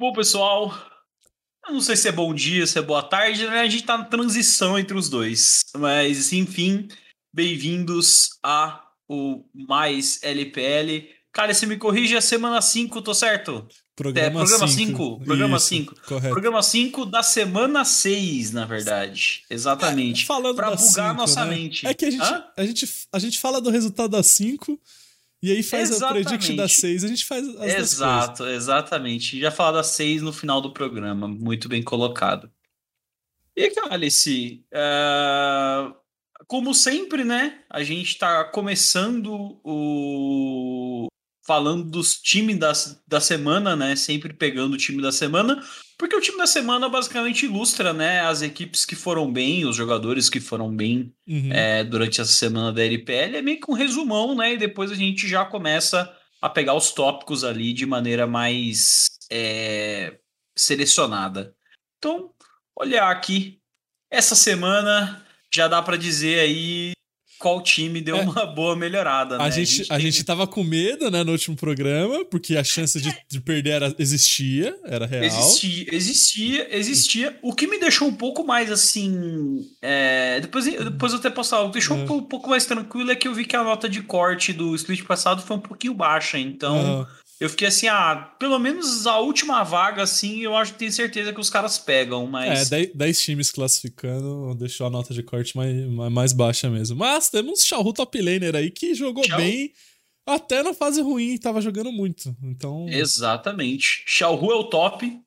Bom, pessoal, eu não sei se é bom dia, se é boa tarde, né? A gente tá na transição entre os dois. Mas, enfim, bem-vindos a o Mais LPL. Cara, se me corrige, é semana 5, tô certo? Programa 5. É, programa 5. Programa 5 da semana 6, na verdade. Exatamente. É, falando pra bugar cinco, nossa né? mente. É que a gente, a, gente, a gente fala do resultado das 5 e aí faz Exatamente. a prediction das 6. A gente faz as Exato, exatamente. Já falar das 6 no final do programa. Muito bem colocado. E, Cálice, é, como sempre, né? A gente tá começando o. Falando dos times da, da semana, né? Sempre pegando o time da semana, porque o time da semana basicamente ilustra, né? As equipes que foram bem, os jogadores que foram bem Uhum. é, durante essa semana da LPL. É meio que um resumão, né? E depois a gente já começa a pegar os tópicos ali de maneira mais é, selecionada. Então, olhar aqui, essa semana já dá para dizer aí qual time deu É. uma boa melhorada, né? A gente, a tem- gente tava com medo, né, no último programa, porque a chance de, de perder era, existia, era real. Existia, existia, existia. O que me deixou um pouco mais assim. é, depois, depois eu até posso falar, o que deixou É. um, pou- pouco mais tranquilo é que eu vi que a nota de corte do split passado foi um pouquinho baixa. Então. Eu fiquei assim, ah, pelo menos a última vaga, assim, eu acho que tenho certeza que os caras pegam, É, mas. 10, 10 times classificando, deixou a nota de corte mais, mais, baixa mesmo. Mas temos Xiaohu top laner aí que jogou bem até na fase ruim, tava jogando muito. Então, Exatamente. Xiaohu é o top.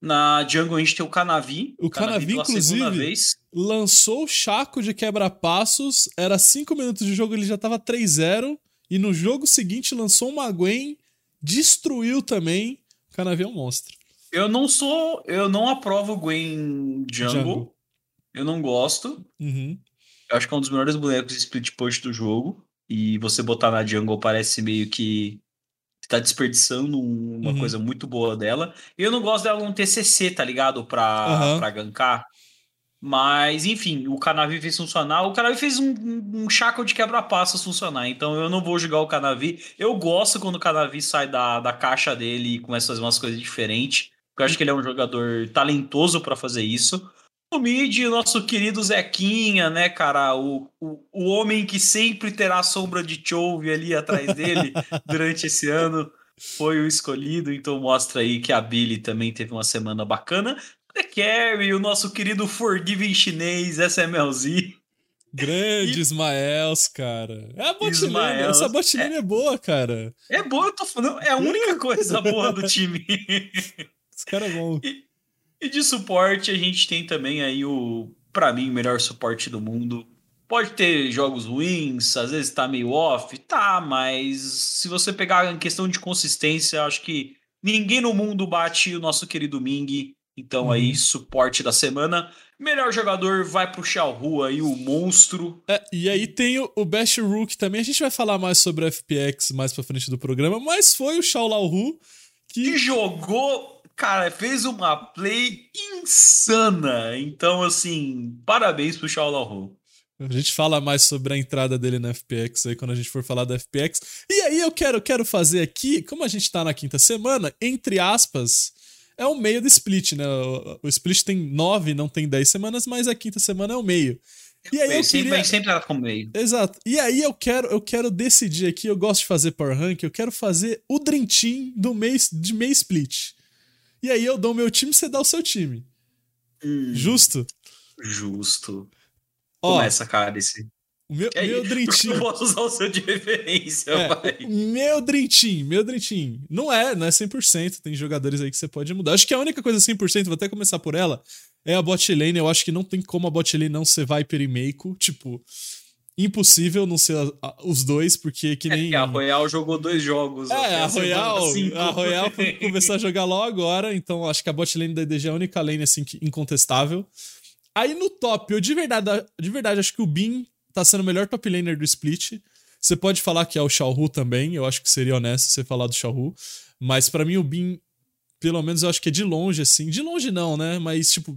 Na jungle a gente tem o Canavi. O Canavi, inclusive, lançou o Chaco de quebra-passos, era 5 minutos de jogo, ele já tava 3-0. E no jogo seguinte lançou uma Gwen, destruiu também. O Canavi um monstro. Eu não sou. Eu não aprovo o Gwen jungle. Jungle. Eu não gosto. Uhum. Eu acho que é um dos melhores bonecos de split push do jogo. E você botar na jungle parece meio que tá desperdiçando um- uma Uhum. coisa muito boa dela. E eu não gosto dela não ter CC, tá ligado? Pra, Aham. pra gankar. Mas, enfim, o Canavi fez funcionar. O Canavi fez um, um, chaco de quebra-passos funcionar. Então eu não vou jogar o Canavi. Eu gosto quando o Canavi sai da, da caixa dele e começa a fazer umas coisas diferentes. Porque eu acho que ele é um jogador talentoso pra fazer isso. O mid, nosso querido Zequinha, né, cara? O, o, o homem que sempre terá a sombra de Chove ali atrás dele durante esse ano foi o escolhido. Então mostra aí que a Billy também teve uma semana bacana. The Carry, o nosso querido Forgiving chinês, SMLZ. Grande Ismaels, cara. É a botlane. Essa botlane é. boa, cara. É boa, eu tô falando, é a única coisa boa do time. Esse cara é bom. E de suporte, a gente tem também aí o, pra mim, o melhor suporte do mundo. Pode ter jogos ruins, às vezes tá meio off, tá, mas se você pegar em questão de consistência, acho que ninguém no mundo bate o nosso querido Ming. Então aí, Uhum. suporte da semana. Melhor jogador vai pro Xiaohu aí, o monstro. É, e aí tem o, o Best Rook também. A gente vai falar mais sobre o FPX mais pra frente do programa, mas foi o Shao Lao Hu Que que. jogou, cara, fez uma play insana. Então, assim, parabéns pro Xiaohu. A gente fala mais sobre a entrada dele na FPX aí quando a gente for falar da FPX. E aí eu quero, quero fazer aqui, como a gente tá na quinta semana, entre aspas, é o meio do split, né? O, o split tem nove, não tem dez semanas, mas a quinta semana é o meio. E aí eu sempre, queria... sempre era como meio. Exato. E aí eu quero, eu quero decidir aqui, eu gosto de fazer Power Rank, eu quero fazer o Dream Team do mês de meio split. E aí eu dou o meu time, você dá o seu time. Justo? Justo. Ó, Começa, cara, esse. O meu, E aí, meu Dream Team. Eu posso usar o seu de referência, É, vai. meu Dream Team, meu Dream Team. Não é, não é 100%, tem jogadores aí que você pode mudar. Acho que a única coisa 100%, vou até começar por ela, é a bot lane. Eu acho que não tem como a bot lane não ser Viper e Meiko. Tipo, impossível não ser a- a- os dois, porque que É nem... que a Royal jogou dois jogos. É, a Royal, a Royal começou a jogar logo agora, então acho que a bot lane da EDG é a única lane assim que- incontestável. Aí no top, eu de verdade, de verdade acho que o Bin tá sendo o melhor top laner do split. Você pode falar que é o Xiaohu também, eu acho que seria honesto você falar do Xiaohu, mas pra mim o Bin, pelo menos eu acho que é de longe assim, de longe não, né? Mas tipo,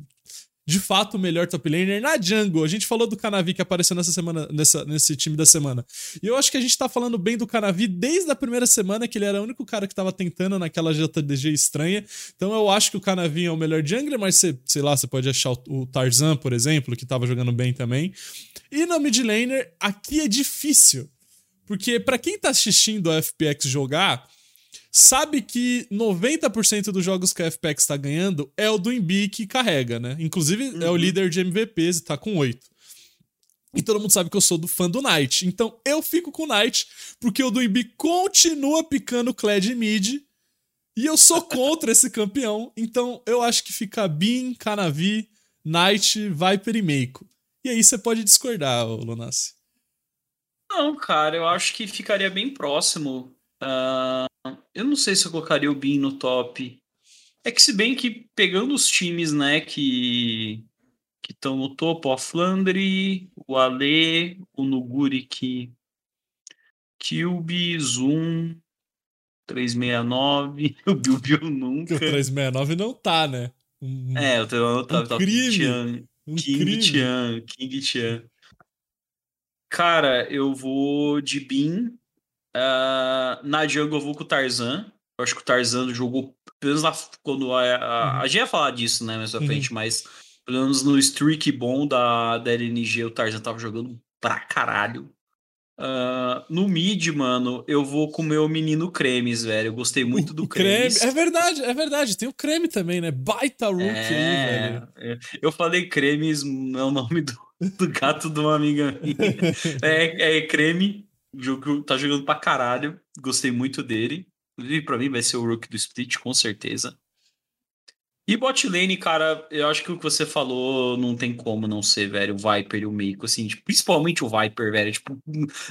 de fato o melhor top laner na jungle. A gente falou do Canavi que apareceu nessa semana, nessa, nesse time da semana. E eu acho que a gente tá falando bem do Canavi desde a primeira semana, que ele era o único cara que tava tentando naquela JDG estranha. Então eu acho que o Canavi é o melhor jungler, mas você, sei lá, você pode achar o Tarzan, por exemplo, que tava jogando bem também. E no mid laner, aqui é difícil. Porque para quem tá assistindo a FPX jogar, sabe que 90% dos jogos que a FPX está ganhando é o do Embi que carrega, né? Inclusive uhum. é o uhum. líder de MVPs e tá com 8. E todo mundo sabe que eu sou do fã do Knight. Então eu fico com o Knight, porque o do Embi continua picando Kled mid. E eu sou contra esse campeão. Então eu acho que fica Bin, Canavi, Knight, Viper e Meiko. E aí você pode discordar, Lunassi. Não, cara, eu acho que ficaria bem próximo. Uh, eu não sei se eu colocaria o Bin no top. É que se bem que pegando os times, né, que que estão no topo, a Flandre, o Ale, o Nuguri que Cube, Zoom, 369, o Bilbil nunca. O 369 não tá, né? Um, é, o 369 não tá, um tá crime. Um King crime. Tian, King Tian. Cara, eu vou de Bin Uh, na jungle eu vou com o Tarzan. Eu acho que o Tarzan jogou, pelo menos na, quando a, a, uhum. a, gente ia falar disso, né, mais pra uhum. frente, mas pelo menos no streak bom da, da LNG, o Tarzan tava jogando pra caralho. Uh, no mid, mano, eu vou com o meu menino Cremes, velho. Eu gostei muito do Cremes. Creme. É verdade, é verdade. Tem o Creme também, né? Baita Rook é, aí, velho. Eu falei Cremes, é o nome do, do gato de uma amiga minha. é, é Creme. O jogo tá jogando pra caralho. Gostei muito dele. Inclusive, pra mim, vai ser o Rook do Split, com certeza. E bot lane, cara, eu acho que o que você falou não tem como não ser, velho. O Viper e o Meiko, assim, tipo, principalmente o Viper, velho. Tipo,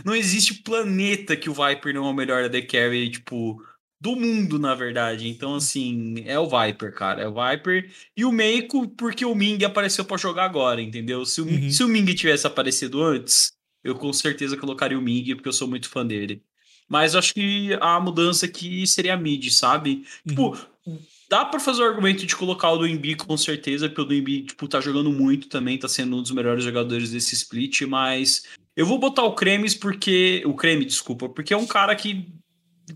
não existe planeta que o Viper não é o melhor AD Carry, tipo, do mundo, na verdade. Então, assim, é o Viper, cara. É o Viper. E o Meiko, porque o Ming apareceu para jogar agora, entendeu? Se o, uhum. se o Ming tivesse aparecido antes, eu com certeza colocaria o Ming, porque eu sou muito fã dele. Mas acho que a mudança aqui seria a mid, sabe? Tipo, uhum. Tipo, dá para fazer o argumento de colocar o do Embi com certeza, porque o do Embi, tipo, tá jogando muito também, tá sendo um dos melhores jogadores desse split, mas eu vou botar o Cremes porque. O Creme, desculpa, porque é um cara que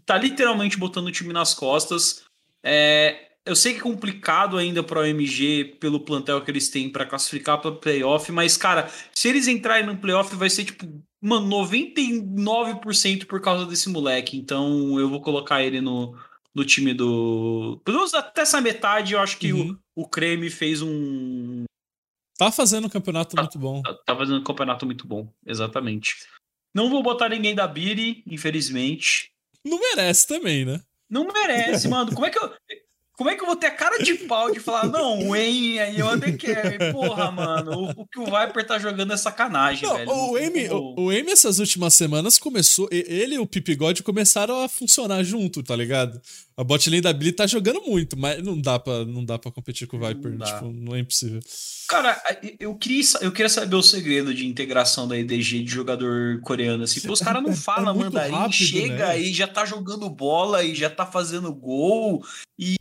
tá literalmente botando o time nas costas. É, eu sei que é complicado ainda para o MG pelo plantel que eles têm para classificar para playoff, mas cara, se eles entrarem no playoff vai ser tipo, mano, 99% por causa desse moleque. Então eu vou colocar ele no, no time do. Pelo menos até essa metade, eu acho que uhum. o, o Creme fez um. Tá fazendo um campeonato tá, muito bom. Tá, tá, fazendo um campeonato muito bom, exatamente. Não vou botar ninguém da Biri, infelizmente. Não merece também, né? Não merece, mano. Como é que eu. Como é que eu vou ter a cara de pau de falar, não, o Wayne aí eu até quero. Porra, mano, o, o, que o Viper tá jogando é sacanagem, não, velho. O Amy, o, o Amy, essas últimas semanas, começou. Ele e o Pipigode começaram a funcionar junto, tá ligado? A botlane da Billy tá jogando muito, mas não dá pra, não dá pra competir com o Viper. Não tipo, não é impossível. Cara, eu queria, eu queria saber o segredo de integração da EDG de jogador coreano, assim. Os caras não é, falam é mandarim, rápido, chega né? e já tá jogando bola e já tá fazendo gol. E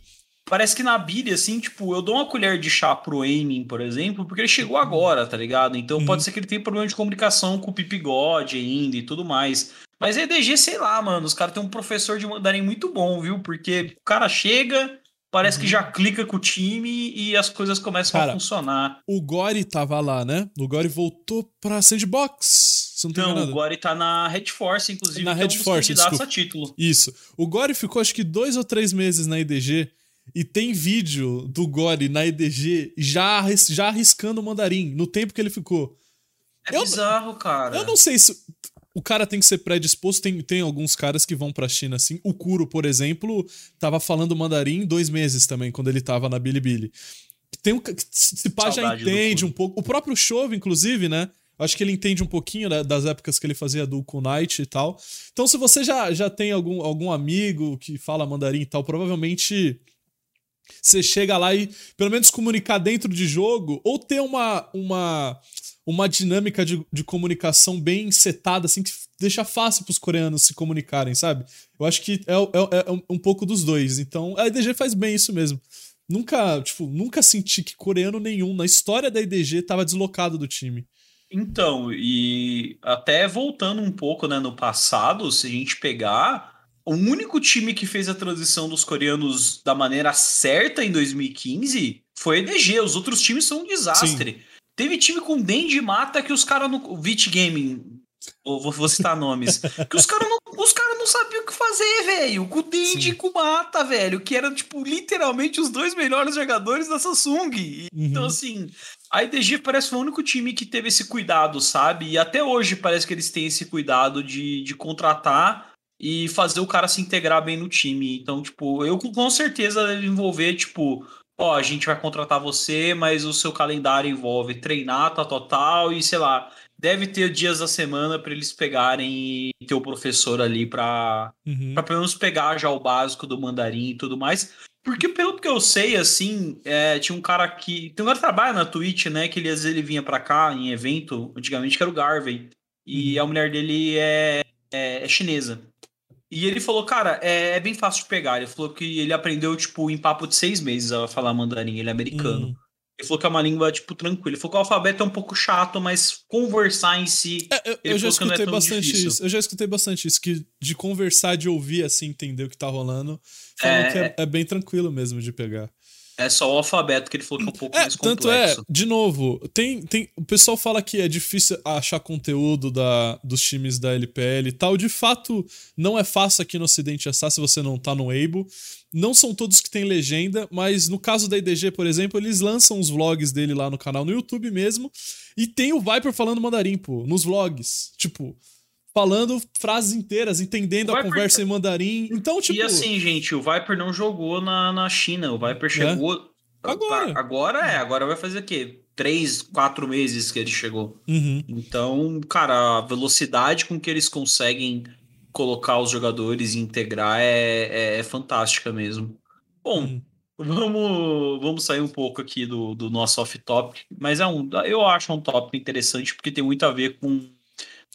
Parece que na Billy, assim, tipo, eu dou uma colher de chá pro Aiming, por exemplo, porque ele chegou agora, tá ligado? Então uhum. pode ser que ele tenha problema de comunicação com o Pipigode ainda e tudo mais. Mas EDG, sei lá, mano, os caras têm um professor de mandarim muito bom, viu? Porque o cara chega, parece uhum. que já clica com o time e as coisas começam cara, a funcionar. O Gori tava lá, né? O Gori voltou pra Sandbox. Você não, tem não o Gori tá na Red Force, inclusive. Na Red é um Force, a título. Isso. O Gori ficou acho que dois ou três meses na EDG e tem vídeo do Gore na EDG já, já arriscando o mandarim no tempo que ele ficou. É eu, bizarro, cara. Eu não sei se. O cara tem que ser predisposto. Tem, tem alguns caras que vão pra China assim. O Kuro, por exemplo, tava falando mandarim dois meses também, quando ele tava na Bilibili. Tem um. Se pá, já entende um pouco. O próprio Chove, inclusive, né? Acho que ele entende um pouquinho né, das épocas que ele fazia do Knight e tal. Então, se você já, já tem algum, algum amigo que fala mandarim e tal, provavelmente você chega lá e pelo menos comunicar dentro de jogo ou ter uma uma uma dinâmica de, de comunicação bem setada, assim, que deixa fácil para os coreanos se comunicarem, sabe? Eu acho que é, é, é, um pouco dos dois. Então, a EDG faz bem isso mesmo. Nunca, tipo, nunca senti que coreano nenhum na história da IDG tava deslocado do time. Então, e até voltando um pouco, né, no passado, se a gente pegar, o único time que fez a transição dos coreanos da maneira certa em 2015 foi a EDG. Os outros times são um desastre. Sim. Teve time com Dendi Mata que os caras no Vit Gaming vou, vou citar nomes. que os caras não, os cara não sabiam o que fazer, velho. Com o Dendi e com o Mata, velho. Que eram, tipo, literalmente os dois melhores jogadores da Samsung. Uhum. Então, assim, a IDG parece o único time que teve esse cuidado, sabe? E até hoje parece que eles têm esse cuidado de, de contratar e fazer o cara se integrar bem no time. Então, tipo, eu com certeza deve envolver, tipo, ó, a gente vai contratar você, mas o seu calendário envolve treinar, tá total, e sei lá, deve ter dias da semana para eles pegarem e ter o professor ali para uhum. Pra pelo menos pegar já o básico do mandarim e tudo mais. Porque pelo que eu sei, assim, é, tinha um cara que. Tem um cara que trabalha na Twitch, né? Que ele às vezes ele vinha pra cá em evento, antigamente, que era o Garvey. E uhum. a mulher dele é, é, é, chinesa. E ele falou, cara, é, é, bem fácil de pegar. Ele falou que ele aprendeu, tipo, em papo de seis meses a falar mandarim, ele é americano. Uhum. Ele falou que é uma língua, tipo, tranquila. Ele falou que o alfabeto é um pouco chato, mas conversar em si. É, eu, eu já é escutei é bastante difícil. isso. Eu já escutei bastante isso, que de conversar, de ouvir, assim, entender o que tá rolando. Falam é, que é, é bem tranquilo mesmo de pegar. É só o alfabeto que ele falou que é um pouco é, mais complexo. Tanto é, de novo, tem, tem, o pessoal fala que é difícil achar conteúdo da, dos times da LPL e tal. De fato, não é fácil aqui no Ocidente achar se você não tá no Able. Não são todos que têm legenda, mas no caso da IDG, por exemplo, eles lançam os vlogs dele lá no canal no YouTube mesmo. E tem o Viper falando mandarim, pô, nos vlogs. Tipo, falando frases inteiras, entendendo a conversa em mandarim. Então, tipo. E assim, gente, o Viper não jogou na, na China. O Viper chegou. É. Agora. Agora é, agora vai fazer o quê? Três, quatro meses que ele chegou. Uhum. Então, cara, a velocidade com que eles conseguem colocar os jogadores e integrar é, é, é fantástica mesmo. Bom, uhum. vamos, vamos sair um pouco aqui do, do nosso off-top, mas é um, eu acho um top interessante porque tem muito a ver com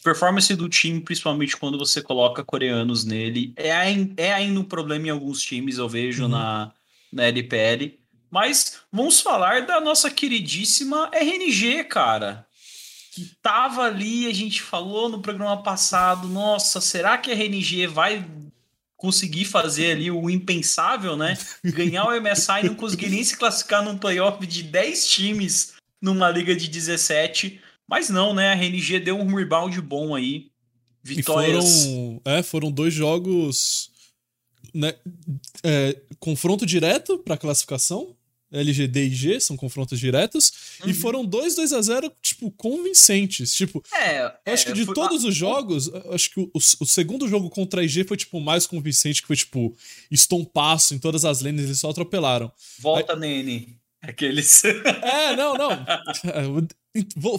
performance do time, principalmente quando você coloca coreanos nele. É, é ainda um problema em alguns times, eu vejo uhum. na, na LPL. Mas vamos falar da nossa queridíssima RNG, cara. Que tava ali, a gente falou no programa passado. Nossa, será que a RNG vai conseguir fazer ali o impensável, né? Ganhar o MSI e não conseguir nem se classificar num playoff de 10 times numa liga de 17. Mas não, né? A RNG deu um rebound bom aí. Vitórias. E foram, é, foram dois jogos. Né, é, confronto direto para classificação. LGD e G são confrontos diretos. Uhum. E foram dois 2 a 0 tipo, convincentes. Tipo, é, acho que de todos os jogos, acho que o, o, segundo jogo contra a IG foi, tipo, mais convincente, que foi, tipo, estompaço em todas as lanes, eles só atropelaram. Volta, Aí... Nene. Aqueles. É, não, não.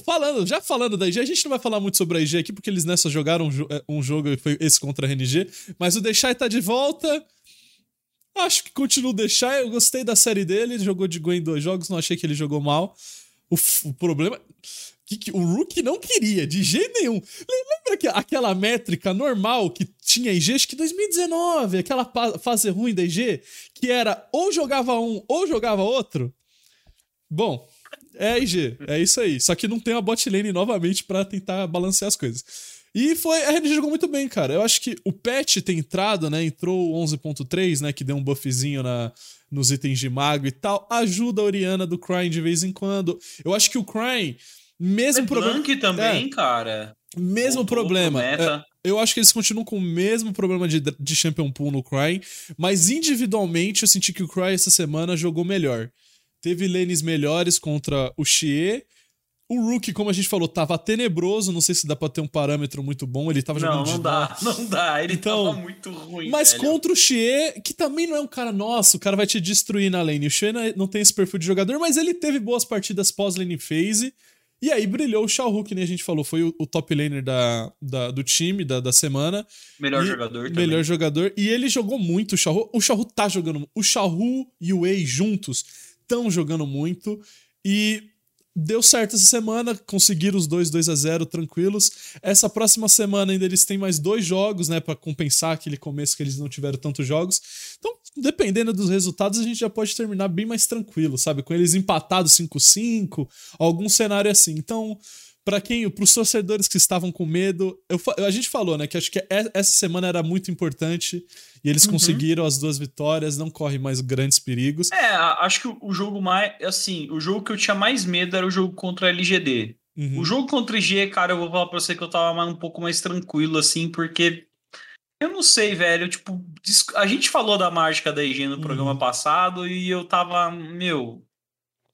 Falando, já falando da IG, a gente não vai falar muito sobre a IG aqui, porque eles nessa jogaram um, é, um jogo e foi esse contra a RNG. Mas o Deixai tá de volta. Acho que continua o Deixai. Eu gostei da série dele. Ele jogou de Gwen em dois jogos, não achei que ele jogou mal. O, o problema. Que, que, o Rook não queria, de jeito nenhum. Lembra que aquela métrica normal que tinha IG, acho que 2019, aquela fase ruim da IG, que era ou jogava um ou jogava outro? Bom, é IG, é isso aí. Só que não tem uma bot lane novamente para tentar balancear as coisas. E foi, a RNG jogou muito bem, cara. Eu acho que o patch tem entrado, né? Entrou 11.3, né? Que deu um buffzinho na, nos itens de mago e tal. Ajuda a Oriana do Crying de vez em quando. Eu acho que o Crying, mesmo problema. também, é, cara. Mesmo Voltou problema. É, eu acho que eles continuam com o mesmo problema de, de Champion Pool no Crying, mas individualmente eu senti que o Cry essa semana jogou melhor. Teve lanes melhores contra o Xie. O Rook, como a gente falou, tava tenebroso. Não sei se dá pra ter um parâmetro muito bom. Ele tava jogando. Não, não dá, não dá. Ele então, tava muito ruim. Mas velho. contra o Xie, que também não é um cara nosso, o cara vai te destruir na lane. O Xie não tem esse perfil de jogador, mas ele teve boas partidas pós-lane phase. E aí brilhou o Xiaohu, que nem a gente falou, foi o, o top laner da, da, do time, da, da semana. Melhor e, jogador também. Melhor jogador. E ele jogou muito, o Xiaohu. O Xiaohu tá jogando. O Xiaohu e o Wei juntos estão jogando muito. E deu certo essa semana, conseguiram os dois 2 a 0 tranquilos. Essa próxima semana ainda eles têm mais dois jogos, né, para compensar aquele começo que eles não tiveram tantos jogos. Então, dependendo dos resultados, a gente já pode terminar bem mais tranquilo, sabe? Com eles empatados 5-5, algum cenário assim. Então, para quem, para os torcedores que estavam com medo, eu, a gente falou, né, que acho que essa semana era muito importante e eles uhum. conseguiram as duas vitórias, não corre mais grandes perigos. É, acho que o jogo mais, assim, o jogo que eu tinha mais medo era o jogo contra a LGD. Uhum. O jogo contra o IG, cara, eu vou falar pra você que eu tava mais, um pouco mais tranquilo, assim, porque eu não sei, velho, tipo, a gente falou da mágica da IG no uhum. programa passado e eu tava, meu,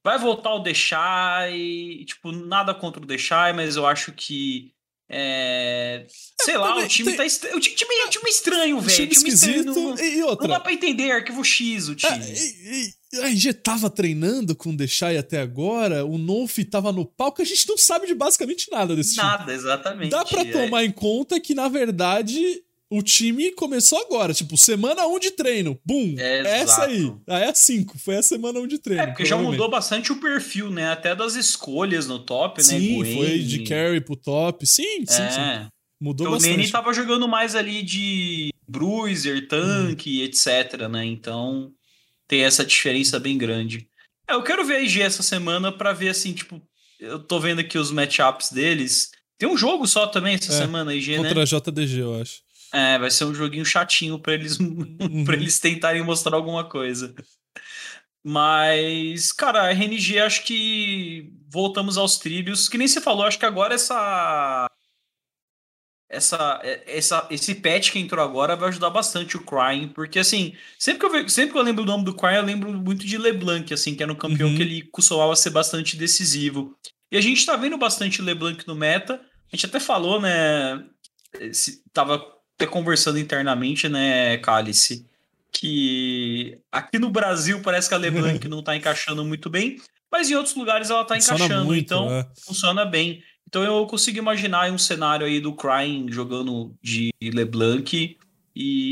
vai voltar o deixar e tipo nada contra o deixar, mas eu acho que é, sei é, lá, o time tem... tá est... o time, time, é time estranho, velho. Time, time esquisito não, e outra. Não dá pra entender arquivo X o é, time. É, e, e, a IG tava treinando com o Deixai até agora, o Nolf tava no palco, a gente não sabe de basicamente nada desse nada, time. Nada, exatamente. Dá para é. tomar em conta que na verdade o time começou agora, tipo, semana 1 de treino. Bum! É, essa aí. Ah, é a 5. Foi a semana 1 de treino. É, porque já mudou bastante o perfil, né? Até das escolhas no top, sim, né? Sim, foi de carry pro top. Sim, sim, é. sim. Mudou então, bastante. O Nene tava jogando mais ali de bruiser, tanque, hum. etc, né? Então tem essa diferença bem grande. É, eu quero ver a IG essa semana para ver assim, tipo, eu tô vendo aqui os matchups deles. Tem um jogo só também essa é, semana, a IG, contra né? Contra a JDG, eu acho. É, vai ser um joguinho chatinho para eles uhum. para eles tentarem mostrar alguma coisa. Mas, cara, a RNG acho que voltamos aos trilhos. Que nem você falou, acho que agora essa essa, essa esse patch que entrou agora vai ajudar bastante o Crying, porque assim, sempre que eu sempre que eu lembro o nome do Crying, eu lembro muito de LeBlanc, assim, que era um campeão uhum. que ele costumava ser bastante decisivo. E a gente tá vendo bastante LeBlanc no meta. A gente até falou, né, se, tava até conversando internamente, né, Cálice, que aqui no Brasil parece que a LeBlanc não tá encaixando muito bem, mas em outros lugares ela tá funciona encaixando, muito, então é. funciona bem. Então eu consigo imaginar um cenário aí do Crying jogando de LeBlanc e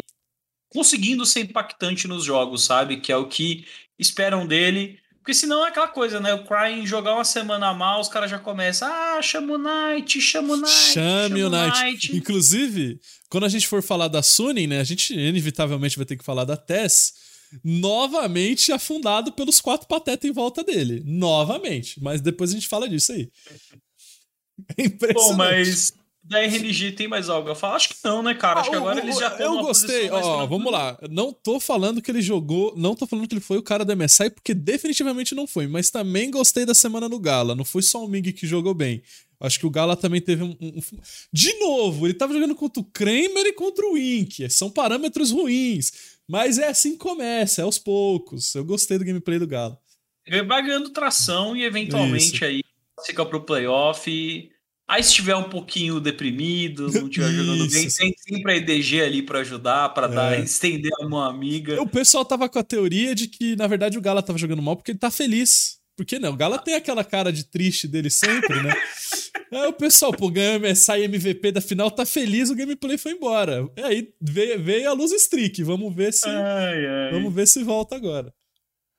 conseguindo ser impactante nos jogos, sabe? Que é o que esperam dele. Porque senão é aquela coisa, né? O Crying jogar uma semana mal, os caras já começam. Ah, chama o Knight, chama o Knight. Chame o Knight. Knight. Inclusive, quando a gente for falar da Suning, né? A gente inevitavelmente vai ter que falar da Tess. Novamente afundado pelos quatro patetas em volta dele. Novamente. Mas depois a gente fala disso aí. É impressionante. Bom, mas da RNG tem mais algo? Eu falo, acho que não, né, cara? Acho ah, que agora o, eles já estão. Eu gostei, ó, vamos lá. Não tô falando que ele jogou, não tô falando que ele foi o cara do MSI, porque definitivamente não foi, mas também gostei da semana no Gala. Não foi só o Mig que jogou bem. Acho que o Gala também teve um, um, De novo, ele tava jogando contra o Kramer e contra o Ink. São parâmetros ruins. Mas é assim que começa, é aos poucos. Eu gostei do gameplay do Gala. Ele vai ganhando tração e eventualmente Isso. aí fica pro playoff. Aí se estiver um pouquinho deprimido, não estiver jogando bem, tem sempre a EDG ali para ajudar, para é. dar, estender a mão amiga. O pessoal tava com a teoria de que, na verdade, o Gala tava jogando mal porque ele tá feliz. Porque não, o Gala tem aquela cara de triste dele sempre, né? Aí o pessoal, pô, ganhou sai MVP da final, tá feliz, o gameplay foi embora. E aí veio, veio a luz streak, vamos ver se ai, ai. vamos ver se volta agora.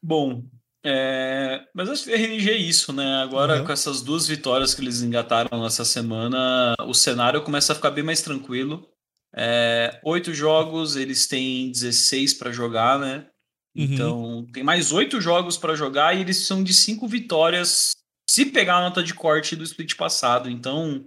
Bom, é, mas acho que RNG é isso, né? Agora, uhum. com essas duas vitórias que eles engataram nessa semana, o cenário começa a ficar bem mais tranquilo. É, oito jogos, eles têm 16 para jogar, né? Uhum. Então, tem mais oito jogos para jogar e eles são de cinco vitórias se pegar a nota de corte do split passado. Então,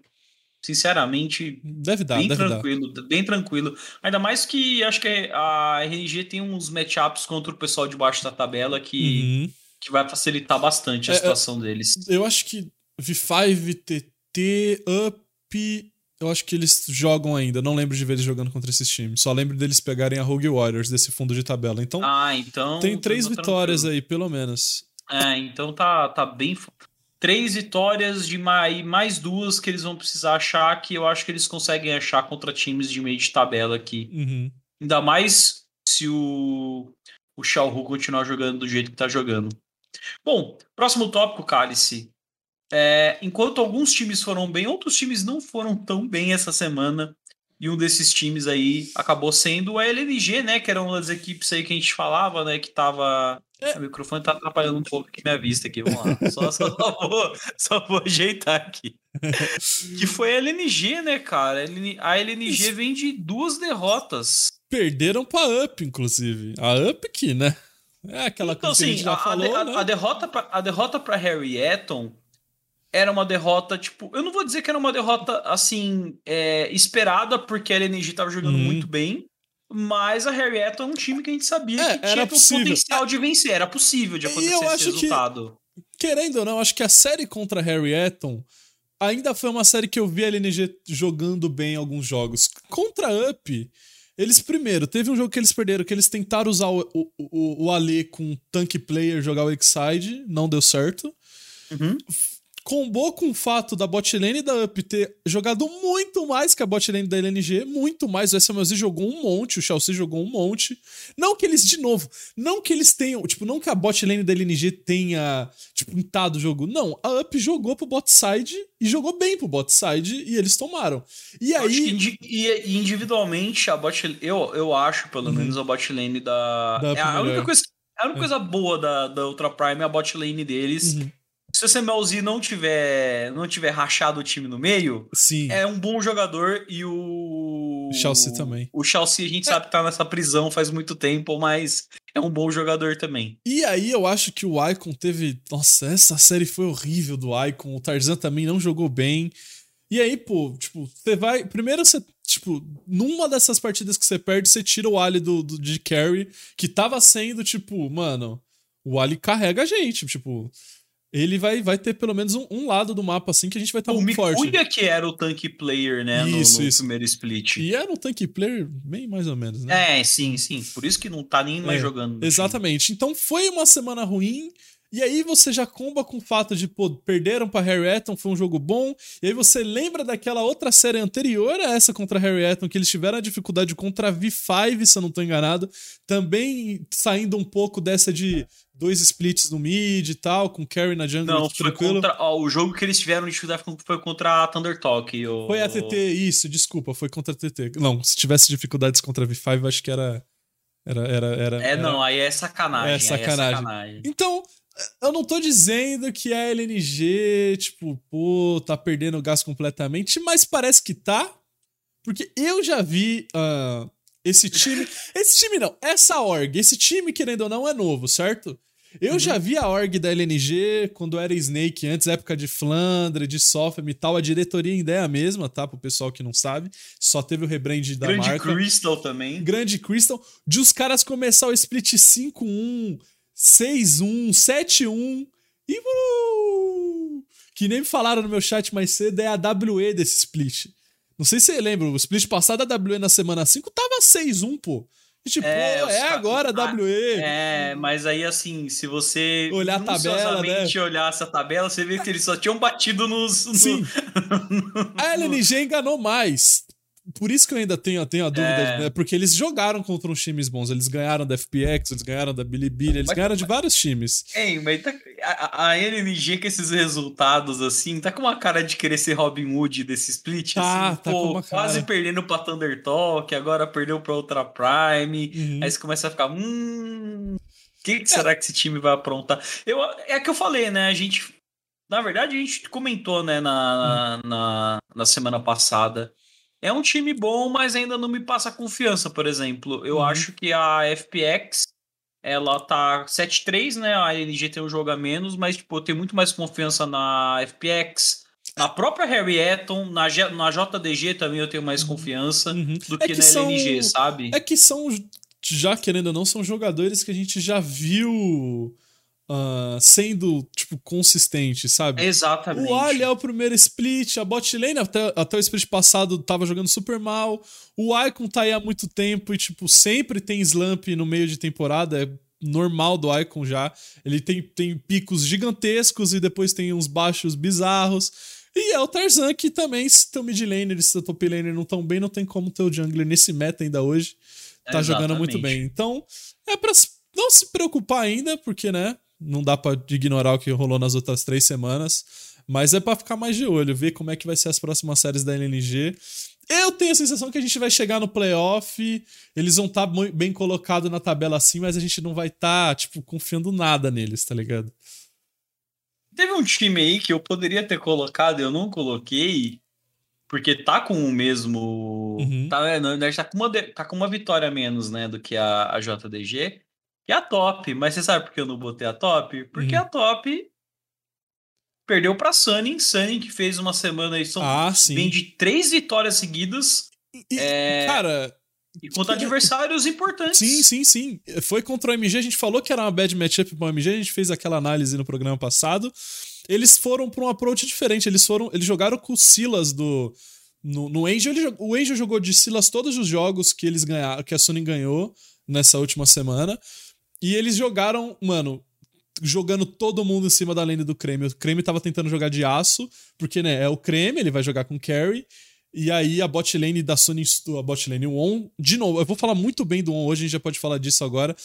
sinceramente, deve dar, bem deve tranquilo, dar. bem tranquilo. Ainda mais que acho que a RNG tem uns matchups contra o pessoal de baixo da tabela que uhum que vai facilitar bastante a é, é situação é, deles. Eu acho que V5, TT, Up. Eu acho que eles jogam ainda. Não lembro de ver eles jogando contra esses times. Só lembro deles pegarem a Rogue Warriors desse fundo de tabela. Então, ah, então tem três vitórias tranquilo. aí, pelo menos. É, então tá, tá bem. Três vitórias de mais, mais duas que eles vão precisar achar, que eu acho que eles conseguem achar contra times de meio de tabela aqui. Uhum. Ainda mais se o, o Xiaohu continuar jogando do jeito que tá jogando. Bom, próximo tópico, Cálice. É, enquanto alguns times foram bem, outros times não foram tão bem essa semana. E um desses times aí acabou sendo a LNG, né? Que era uma das equipes aí que a gente falava, né? Que tava. É. O microfone tá atrapalhando um pouco aqui minha vista aqui. Vamos lá. Só, só, vou, só vou ajeitar aqui. que foi a LNG, né, cara? A LNG vem de duas derrotas. Perderam pra Up, inclusive. A Up que, né? É aquela então, coisa assim, que a gente já a, falou, a, né? a, derrota pra, a derrota pra Harry Eton era uma derrota, tipo, eu não vou dizer que era uma derrota assim, é, esperada, porque a LNG tava jogando uhum. muito bem. Mas a Harry Eton é um time que a gente sabia é, que tinha o potencial de vencer. Era possível de acontecer eu esse resultado. Que, querendo ou não, acho que a série contra a Harry Eton ainda foi uma série que eu vi a LNG jogando bem alguns jogos. Contra a Up, eles primeiro, teve um jogo que eles perderam, que eles tentaram usar o, o, o, o Ale com tank player, jogar o X-Side, não deu certo. Uhum combou com o fato da botlane da UP ter jogado muito mais que a botlane da LNG, muito mais. O SMLZ jogou um monte, o Chelsea jogou um monte. Não que eles, de novo, não que eles tenham, tipo, não que a botlane da LNG tenha, tipo, pintado o jogo. Não, a UP jogou pro bot side e jogou bem pro bot side e eles tomaram. E aí. Acho indi individualmente, a bot eu, eu acho, pelo uhum. menos, a botlane da. da é a única coisa. A única é. coisa boa da, da Ultra Prime é a bot lane deles. Uhum se o Samuelzinho não tiver, não tiver rachado o time no meio, Sim. é um bom jogador e o. Chelsea também. O Chelsea a gente é. sabe que tá nessa prisão faz muito tempo, mas é um bom jogador também. E aí eu acho que o Icon teve. Nossa, essa série foi horrível do Icon. O Tarzan também não jogou bem. E aí, pô, tipo, você vai. Primeiro você. Tipo, numa dessas partidas que você perde, você tira o Ali do, do, de carry, que tava sendo, tipo, mano, o Ali carrega a gente. Tipo, ele vai, vai ter pelo menos um, um, lado do mapa assim que a gente vai estar tá muito forte. O que era o tank player, né, isso, no, no isso. primeiro split. E era um tank player bem mais ou menos, né? É, sim, sim. Por isso que não tá nem mais é, jogando. Exatamente. Time. Então foi uma semana ruim. E aí você já comba com o fato de, pô, perderam pra Harry Eton, foi um jogo bom. E aí você lembra daquela outra série anterior a essa contra Harry Eton, que eles tiveram a dificuldade contra a V5, se eu não tô enganado. Também saindo um pouco dessa de dois splits no mid e tal, com carry na jungle Não, foi tranquilo. contra. Ó, o jogo que eles tiveram dificuldade foi contra a Thunder Talk. O... Foi a TT, isso, desculpa, foi contra a TT. Não, se tivesse dificuldades contra a V5, acho que era. Era, era, era, é, era... não, aí é sacanagem. É sacanagem. É sacanagem. Então, eu não tô dizendo que a LNG, tipo, pô, tá perdendo gás completamente, mas parece que tá. Porque eu já vi uh, esse time. esse time não, essa org, esse time, querendo ou não, é novo, certo? Eu uhum. já vi a org da LNG quando era Snake, antes, época de Flandre, de Sofem e tal. A diretoria ainda é a mesma, tá? Pro pessoal que não sabe. Só teve o rebrand da Grande marca. Grande Crystal também. Grande Crystal. De os caras começar o split 5-1, 6-1, 7-1 e. Uh, que nem me falaram no meu chat mais cedo, é a WE desse split. Não sei se você lembra, o split passado da WE na semana 5 tava 6-1, pô. E, tipo, é, é agora a WE. É, mas aí assim, se você olhar a tabela, né? olhar essa tabela, você vê que eles só tinham batido nos. Sim. No... a LNG enganou mais. Por isso que eu ainda tenho, tenho a dúvida, é. né? Porque eles jogaram contra uns times bons. Eles ganharam da FPX, eles ganharam da Bilibili, eles mas, ganharam de vários times. É, mas tá, a, a LNG com esses resultados, assim, tá com uma cara de querer ser Robin Hood desse split, tá, assim. Tá pô, quase perdendo pra Thunder Talk, agora perdeu pra Ultra Prime. Uhum. Aí você começa a ficar, hum... O que, que é. será que esse time vai aprontar? Eu, é que eu falei, né? A gente na verdade, a gente comentou, né, na, na, na, semana passada é um time bom, mas ainda não me passa confiança, por exemplo. Eu uhum. acho que a FPX ela tá 7-3, né? A LG tem um jogo a menos, mas tipo, eu tenho muito mais confiança na FPX. Na própria Harry Eton, na, G, na JDG também eu tenho mais uhum. confiança uhum. do que, é que na são, LNG, sabe? É que são, já querendo ou não, são jogadores que a gente já viu uh, sendo, tipo, consistente, sabe? Exatamente. O Ali é o primeiro split, a bot lane até, até o split passado tava jogando super mal. O Icon tá aí há muito tempo e, tipo, sempre tem slump no meio de temporada, é normal do Icon já. Ele tem, tem picos gigantescos e depois tem uns baixos bizarros. E é o Tarzan que também, se teu mid laner e se teu top laner não tão bem, não tem como ter o jungler nesse meta ainda hoje. Tá jogando muito bem. Então, é pra não se preocupar ainda, porque, né? Não dá para ignorar o que rolou nas outras três semanas. Mas é para ficar mais de olho, ver como é que vai ser as próximas séries da LNG. Eu tenho a sensação que a gente vai chegar no playoff, eles vão estar tá bem colocados na tabela assim, mas a gente não vai estar, tá, tipo, confiando nada neles, tá ligado? Teve um time aí que eu poderia ter colocado, eu não coloquei, porque tá com o mesmo. Uhum. Tá, né, tá, com uma, tá com uma vitória menos, né, do que a, a JDG, é a top. Mas você sabe por que eu não botei a top? Porque uhum. a top perdeu pra Sunny, Sunny que fez uma semana aí, são, ah, sim. vem de três vitórias seguidas. E, é... Cara, e contra adversários importantes. Sim, sim, sim. Foi contra o MG, a gente falou que era uma bad matchup pro MG, a gente fez aquela análise no programa passado. Eles foram para um approach diferente, eles foram, eles jogaram com o Silas do no, no Angel, ele, o Angel jogou de Silas todos os jogos que eles ganharam, que a Sony ganhou nessa última semana. E eles jogaram, mano, jogando todo mundo em cima da lane do Creme. O Creme tava tentando jogar de aço, porque, né, é o Creme, ele vai jogar com Carry. E aí a bot lane da Sony, a bot lane, o On, de novo, eu vou falar muito bem do On hoje, a gente já pode falar disso agora.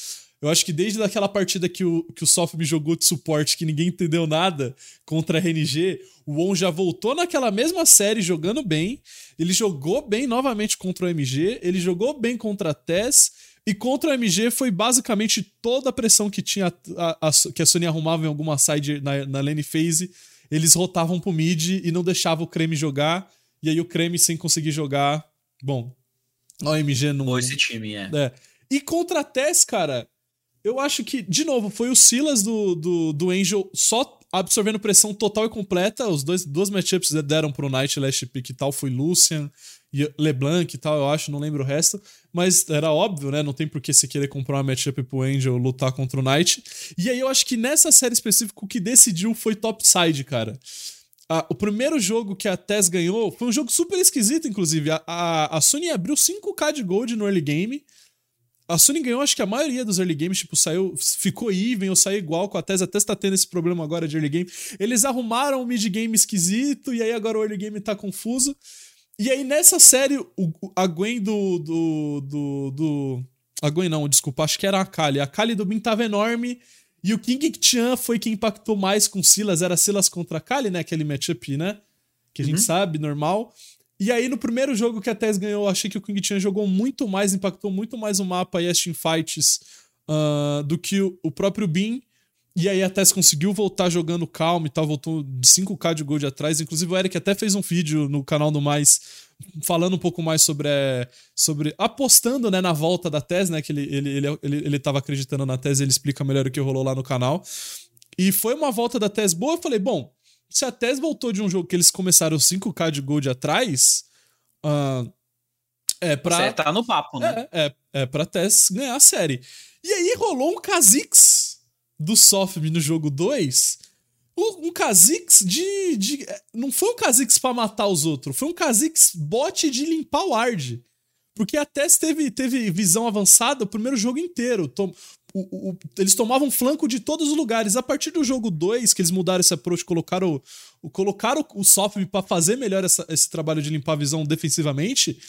Eu acho que desde aquela partida que o, que o Soft me jogou de suporte, que ninguém entendeu nada contra a RNG, o On já voltou naquela mesma série jogando bem. Ele jogou bem novamente contra o MG, ele jogou bem contra a Tess. E contra o MG foi basicamente toda a pressão que tinha a, a, que a Sony arrumava em alguma side na, na lane phase. Eles rotavam pro mid e não deixavam o Creme jogar. E aí o Creme sem conseguir jogar. Bom, a OMG não. Ou esse time, é. é. E contra a Tess, cara, eu acho que, de novo, foi o Silas do, do, do Angel só absorvendo pressão total e completa. Os dois duas matchups deram pro Knight Last Pick e tal. Foi Lucian LeBlanc e tal, eu acho, não lembro o resto. Mas era óbvio, né? Não tem por que você querer comprar uma matchup pro Angel lutar contra o Knight. E aí eu acho que nessa série específica o que decidiu foi topside, cara. Ah, o primeiro jogo que a Tess ganhou foi um jogo super esquisito, inclusive. A, a, a Sony abriu 5k de gold no early game. A Sony ganhou, acho que a maioria dos early games, tipo, saiu, ficou even ou saiu igual com a Tess. A Tess tá tendo esse problema agora de early game. Eles arrumaram o mid game esquisito e aí agora o early game tá confuso. E aí nessa série, o, a Gwen do, do, do, do. A Gwen não, desculpa, acho que era a Kali. A Kali do Bin tava enorme. E o King Chan foi quem impactou mais com Silas, era Silas contra Kali, né? Aquele matchup, né? Que a gente uhum. sabe, normal. E aí, no primeiro jogo que a Tess ganhou, eu achei que o King Chan jogou muito mais, impactou muito mais o mapa e as teamfights uh, do que o, o próprio Bin. E aí a Tess conseguiu voltar jogando calmo e tal, voltou de 5k de gold atrás. Inclusive o Eric até fez um vídeo no canal do Mais falando um pouco mais sobre, é, sobre apostando né, na volta da tese, né? Que ele, ele, ele, ele, ele tava acreditando na tese, ele explica melhor o que rolou lá no canal. E foi uma volta da tese boa. Eu falei, bom, se a tese voltou de um jogo que eles começaram 5k de gold atrás, uh, é pra. Você tá no papo, né? É, é, é pra Tess ganhar a série. E aí rolou um Kha'Zix do Sofm no jogo 2 um Kha'Zix de, de. Não foi um Kha'Zix pra matar os outros, foi um Kha'Zix bot de limpar o Ward. Porque a Tess teve, teve visão avançada o primeiro jogo inteiro. Tom, o, o, eles tomavam flanco de todos os lugares. A partir do jogo 2, que eles mudaram esse approach, colocaram o, colocaram o software para fazer melhor essa, esse trabalho de limpar a visão defensivamente.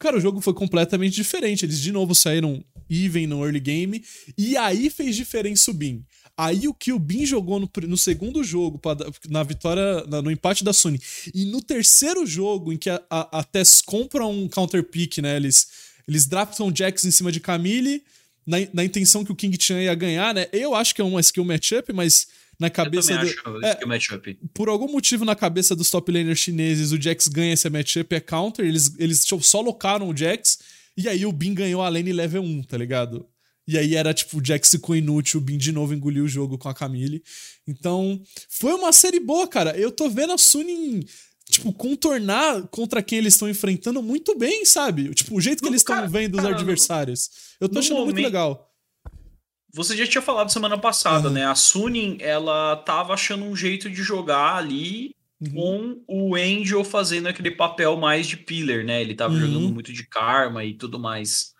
Cara, o jogo foi completamente diferente. Eles de novo saíram even no early game. E aí fez diferença o Bin. Aí o que o Bin jogou no, no segundo jogo, na vitória, na, no empate da Sony, e no terceiro jogo, em que a, a, a Tess compra um counter pick, né? Eles, eles draftam Jax em cima de Camille, na, na intenção que o King Chan ia ganhar, né? Eu acho que é uma skill matchup, mas na cabeça do, é, skill matchup. Por algum motivo na cabeça dos top laners chineses, o Jax ganha esse matchup, é counter, eles, eles só locaram o Jax, e aí o Bin ganhou a lane level 1, tá ligado? E aí era tipo, o Jax ficou inútil, o Bin de novo engoliu o jogo com a Camille. Então, foi uma série boa, cara. Eu tô vendo a Sunin, tipo, contornar contra quem eles estão enfrentando muito bem, sabe? Tipo, o jeito que eles estão vendo os adversários. Eu tô achando momento, muito legal. Você já tinha falado semana passada, uhum. né? A Sunin, ela tava achando um jeito de jogar ali uhum. com o Angel fazendo aquele papel mais de pillar, né? Ele tava uhum. jogando muito de karma e tudo mais.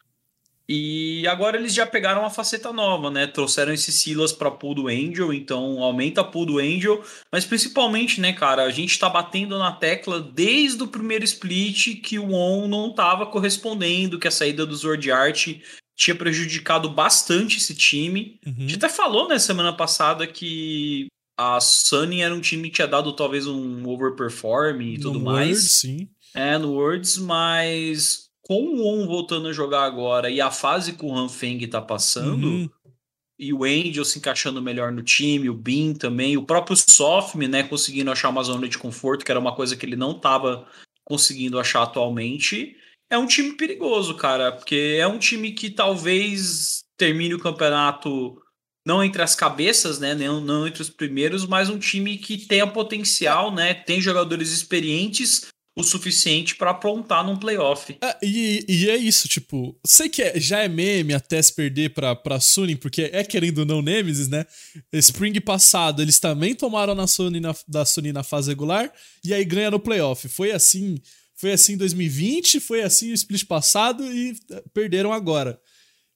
E agora eles já pegaram uma faceta nova, né? Trouxeram esse Silas para pool do Angel, então aumenta a pool do Angel, mas principalmente, né, cara, a gente tá batendo na tecla desde o primeiro split que o On não tava correspondendo, que a saída do Sword Art tinha prejudicado bastante esse time. Uhum. A gente até falou, né, semana passada que a Sunny era um time que tinha dado talvez um overperform e tudo mais. Word, sim. É, no Worlds, mas com o On voltando a jogar agora e a fase que o Han Feng tá passando, uhum. e o Angel se encaixando melhor no time, o Bin também, o próprio Sofme, né, conseguindo achar uma zona de conforto, que era uma coisa que ele não tava conseguindo achar atualmente, é um time perigoso, cara, porque é um time que talvez termine o campeonato não entre as cabeças, né, não, não entre os primeiros, mas um time que tenha potencial, né, tem jogadores experientes o suficiente para aprontar num playoff. É, e, e, é isso, tipo, sei que é, já é meme até se perder pra, pra Suning, porque é querendo ou não Nemesis, né? Spring passado, eles também tomaram na Sony na, da Sony na fase regular e aí ganha no playoff. Foi assim, foi assim em 2020, foi assim o split passado e é, perderam agora.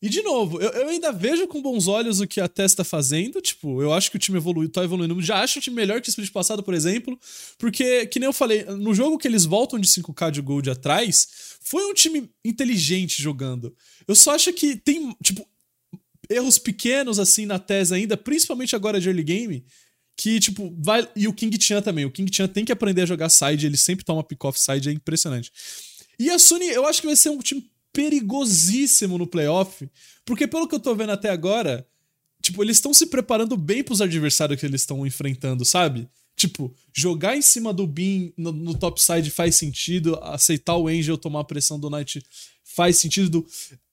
E de novo, eu, eu, ainda vejo com bons olhos o que a Tess tá fazendo. Tipo, eu acho que o time evoluiu, tá evoluindo. Já acho o time melhor que o split passado, por exemplo. Porque, que nem eu falei, no jogo que eles voltam de 5k de gold atrás, foi um time inteligente jogando. Eu só acho que tem, tipo, erros pequenos assim na Tess ainda, principalmente agora de early game. Que, tipo, vai. E o King Chan também. O King Chan tem que aprender a jogar side, ele sempre toma pick-off side, é impressionante. E a Sony, eu acho que vai ser um time perigosíssimo no playoff, porque pelo que eu tô vendo até agora, tipo, eles estão se preparando bem pros adversários que eles estão enfrentando, sabe? Tipo, jogar em cima do Bean no, no top side faz sentido, aceitar o Angel tomar a pressão do Knight faz sentido.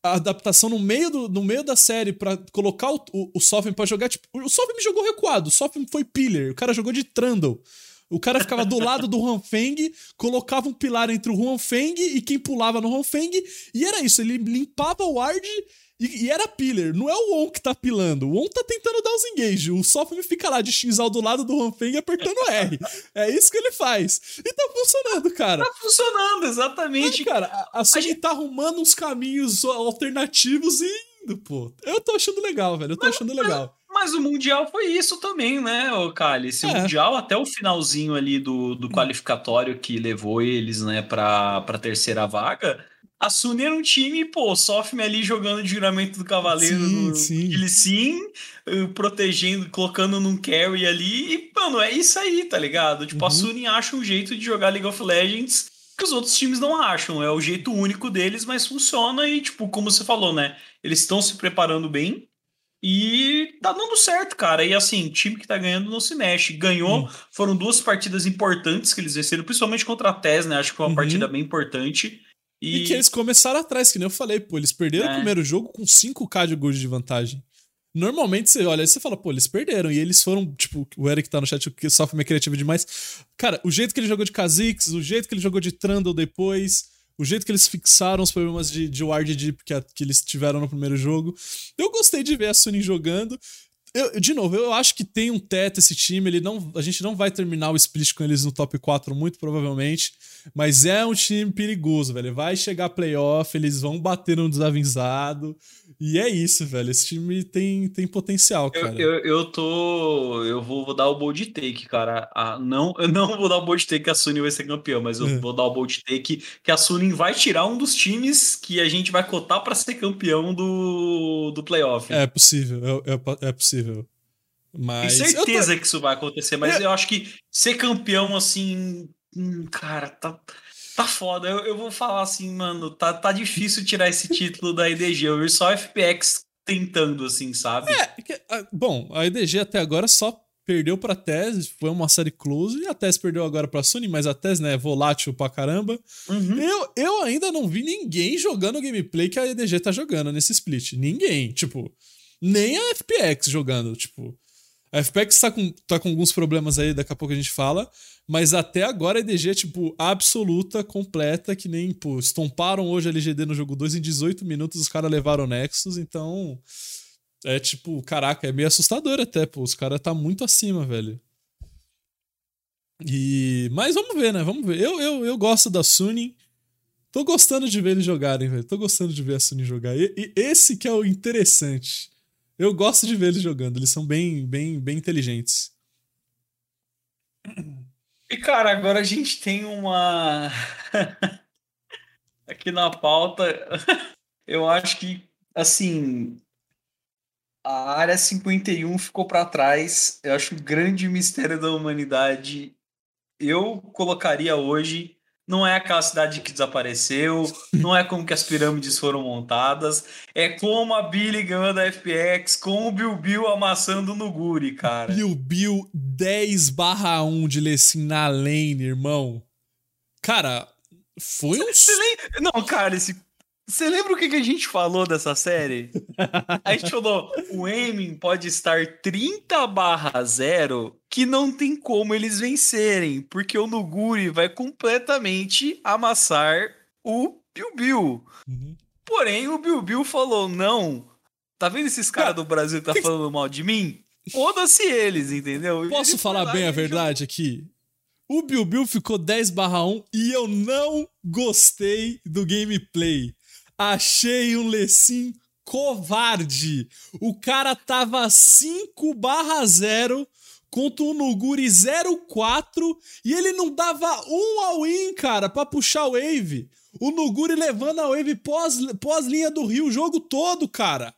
A adaptação no meio, do, no meio da série para colocar o, o, o Sofim pra jogar. Tipo, o Sofim jogou recuado, o Sofim foi pillar, o cara jogou de Trundle. O cara ficava do lado do Huan Feng, colocava um pilar entre o Huan Feng e quem pulava no Huan Feng, e era isso, ele limpava o ward e, e, era pillar. Não é o On que tá pilando. O On tá tentando dar os engage. O Sofme fica lá de Xal do lado do Huan Feng apertando R. é isso que ele faz. E tá funcionando, cara. Tá funcionando, exatamente. É, cara, a, a Sony gente... tá arrumando uns caminhos alternativos e indo, pô. Eu tô achando legal, velho. Eu tô mas, achando legal. Mas o Mundial foi isso também, né, Cálice? O é. Mundial, até o finalzinho ali do, do qualificatório que levou eles, né, pra, pra terceira vaga, a Suni era um time, pô, Sofme ali jogando de juramento do Cavaleiro sim, no sim. sim, eh, protegendo, colocando num carry ali, e, mano, é isso aí, tá ligado? Tipo, uhum. a Suni acha um jeito de jogar League of Legends que os outros times não acham. É o jeito único deles, mas funciona e, tipo, como você falou, né? Eles estão se preparando bem. E tá dando certo, cara. E assim, time que tá ganhando não se mexe. Ganhou, hum. foram duas partidas importantes que eles venceram, principalmente contra a TES, né? Acho que foi uma uhum. partida bem importante. E... e... que eles começaram atrás, que nem eu falei, pô, eles perderam é. o primeiro jogo com 5k de gols de vantagem. Normalmente você olha e você fala, pô, eles perderam. E eles foram, tipo, o Eric tá no chat, que sofre minha criativa demais. Cara, o jeito que ele jogou de Kha'Zix, o jeito que ele jogou de Trundle depois, o jeito que eles fixaram os problemas de, de ward deep que, que eles tiveram no primeiro jogo. Eu gostei de ver a Suning jogando. Eu, de novo, eu acho que tem um teto esse time. Ele não, a gente não vai terminar o split com eles no top 4, muito provavelmente. Mas é um time perigoso, velho. Vai chegar playoff, eles vão bater no desavisado. E é isso, velho. Esse time tem, tem potencial, cara. Eu, eu, eu tô. Eu vou, vou, dar o bold take, cara. Ah, não, eu não vou dar o bold take que a Suning vai ser campeão, mas eu é. vou dar o bold take que a Suning vai tirar um dos times que a gente vai cotar para ser campeão do, do playoff. É possível, é, é, é possível. Mas. Tenho certeza tô... que isso vai acontecer, mas eu... eu acho que ser campeão assim. Hum, cara, tá tá foda. Eu, eu vou falar assim, mano, tá, tá difícil tirar esse título da IDG. Eu vi só FPX tentando, assim, sabe? É, ah, bom, a IDG até agora só perdeu pra TES, foi uma série close, e a TES perdeu agora pra Sony, mas a TES, né, é volátil pra caramba. Uhum. Eu, eu ainda não vi ninguém jogando o gameplay que a IDG tá jogando nesse split. Ninguém, tipo, nem a FPX jogando, tipo. A FPX tá com, tá com alguns problemas aí, daqui a pouco a gente fala. Mas até agora a EDG é, tipo, absoluta, completa, que nem, pô, estomparam hoje a LGD no jogo 2 em 18 minutos, os caras levaram o Nexus, então. É tipo, caraca, é meio assustador até, pô. Os caras tá muito acima, velho. E. Mas vamos ver, né? Vamos ver. Eu, eu, eu gosto da Suning. Tô gostando de ver eles jogarem, velho. Tô gostando de ver a Suning jogar. E, e, esse que é o interessante. Eu gosto de ver eles jogando. Eles são bem, bem, bem inteligentes. E, cara, agora a gente tem uma. Aqui na pauta, eu acho que, assim. A área 51 ficou para trás. Eu acho um grande mistério da humanidade. Eu colocaria hoje. Não é aquela cidade que desapareceu, não é como que as pirâmides foram montadas, é como a Billy ganhou da FPX, com o Bill Bill amassando no Guri, cara. Bill Bill 10 barra 1 de Lecim na lane, irmão. Cara, foi um. Não, cara, esse você lembra o que, que a gente falou dessa série? A gente falou: o Emin pode estar 30 barra 0 que não tem como eles vencerem, porque o Nuguri vai completamente amassar o Bill Bill. Uhum. Porém, o Bill Bill falou: não. Tá vendo esses caras do Brasil que tá falando mal de mim? Foda-se eles, entendeu? Posso falar bem a verdade aqui? O Bill Bill ficou 10 barra 1 e eu não gostei do gameplay. Achei um Lecim covarde. O cara tava 5 barra 0 contra o Nuguri 04 e ele não dava um all-in, cara, pra puxar o wave. O Nuguri levando a wave pós, pós linha do Rio o jogo todo, cara.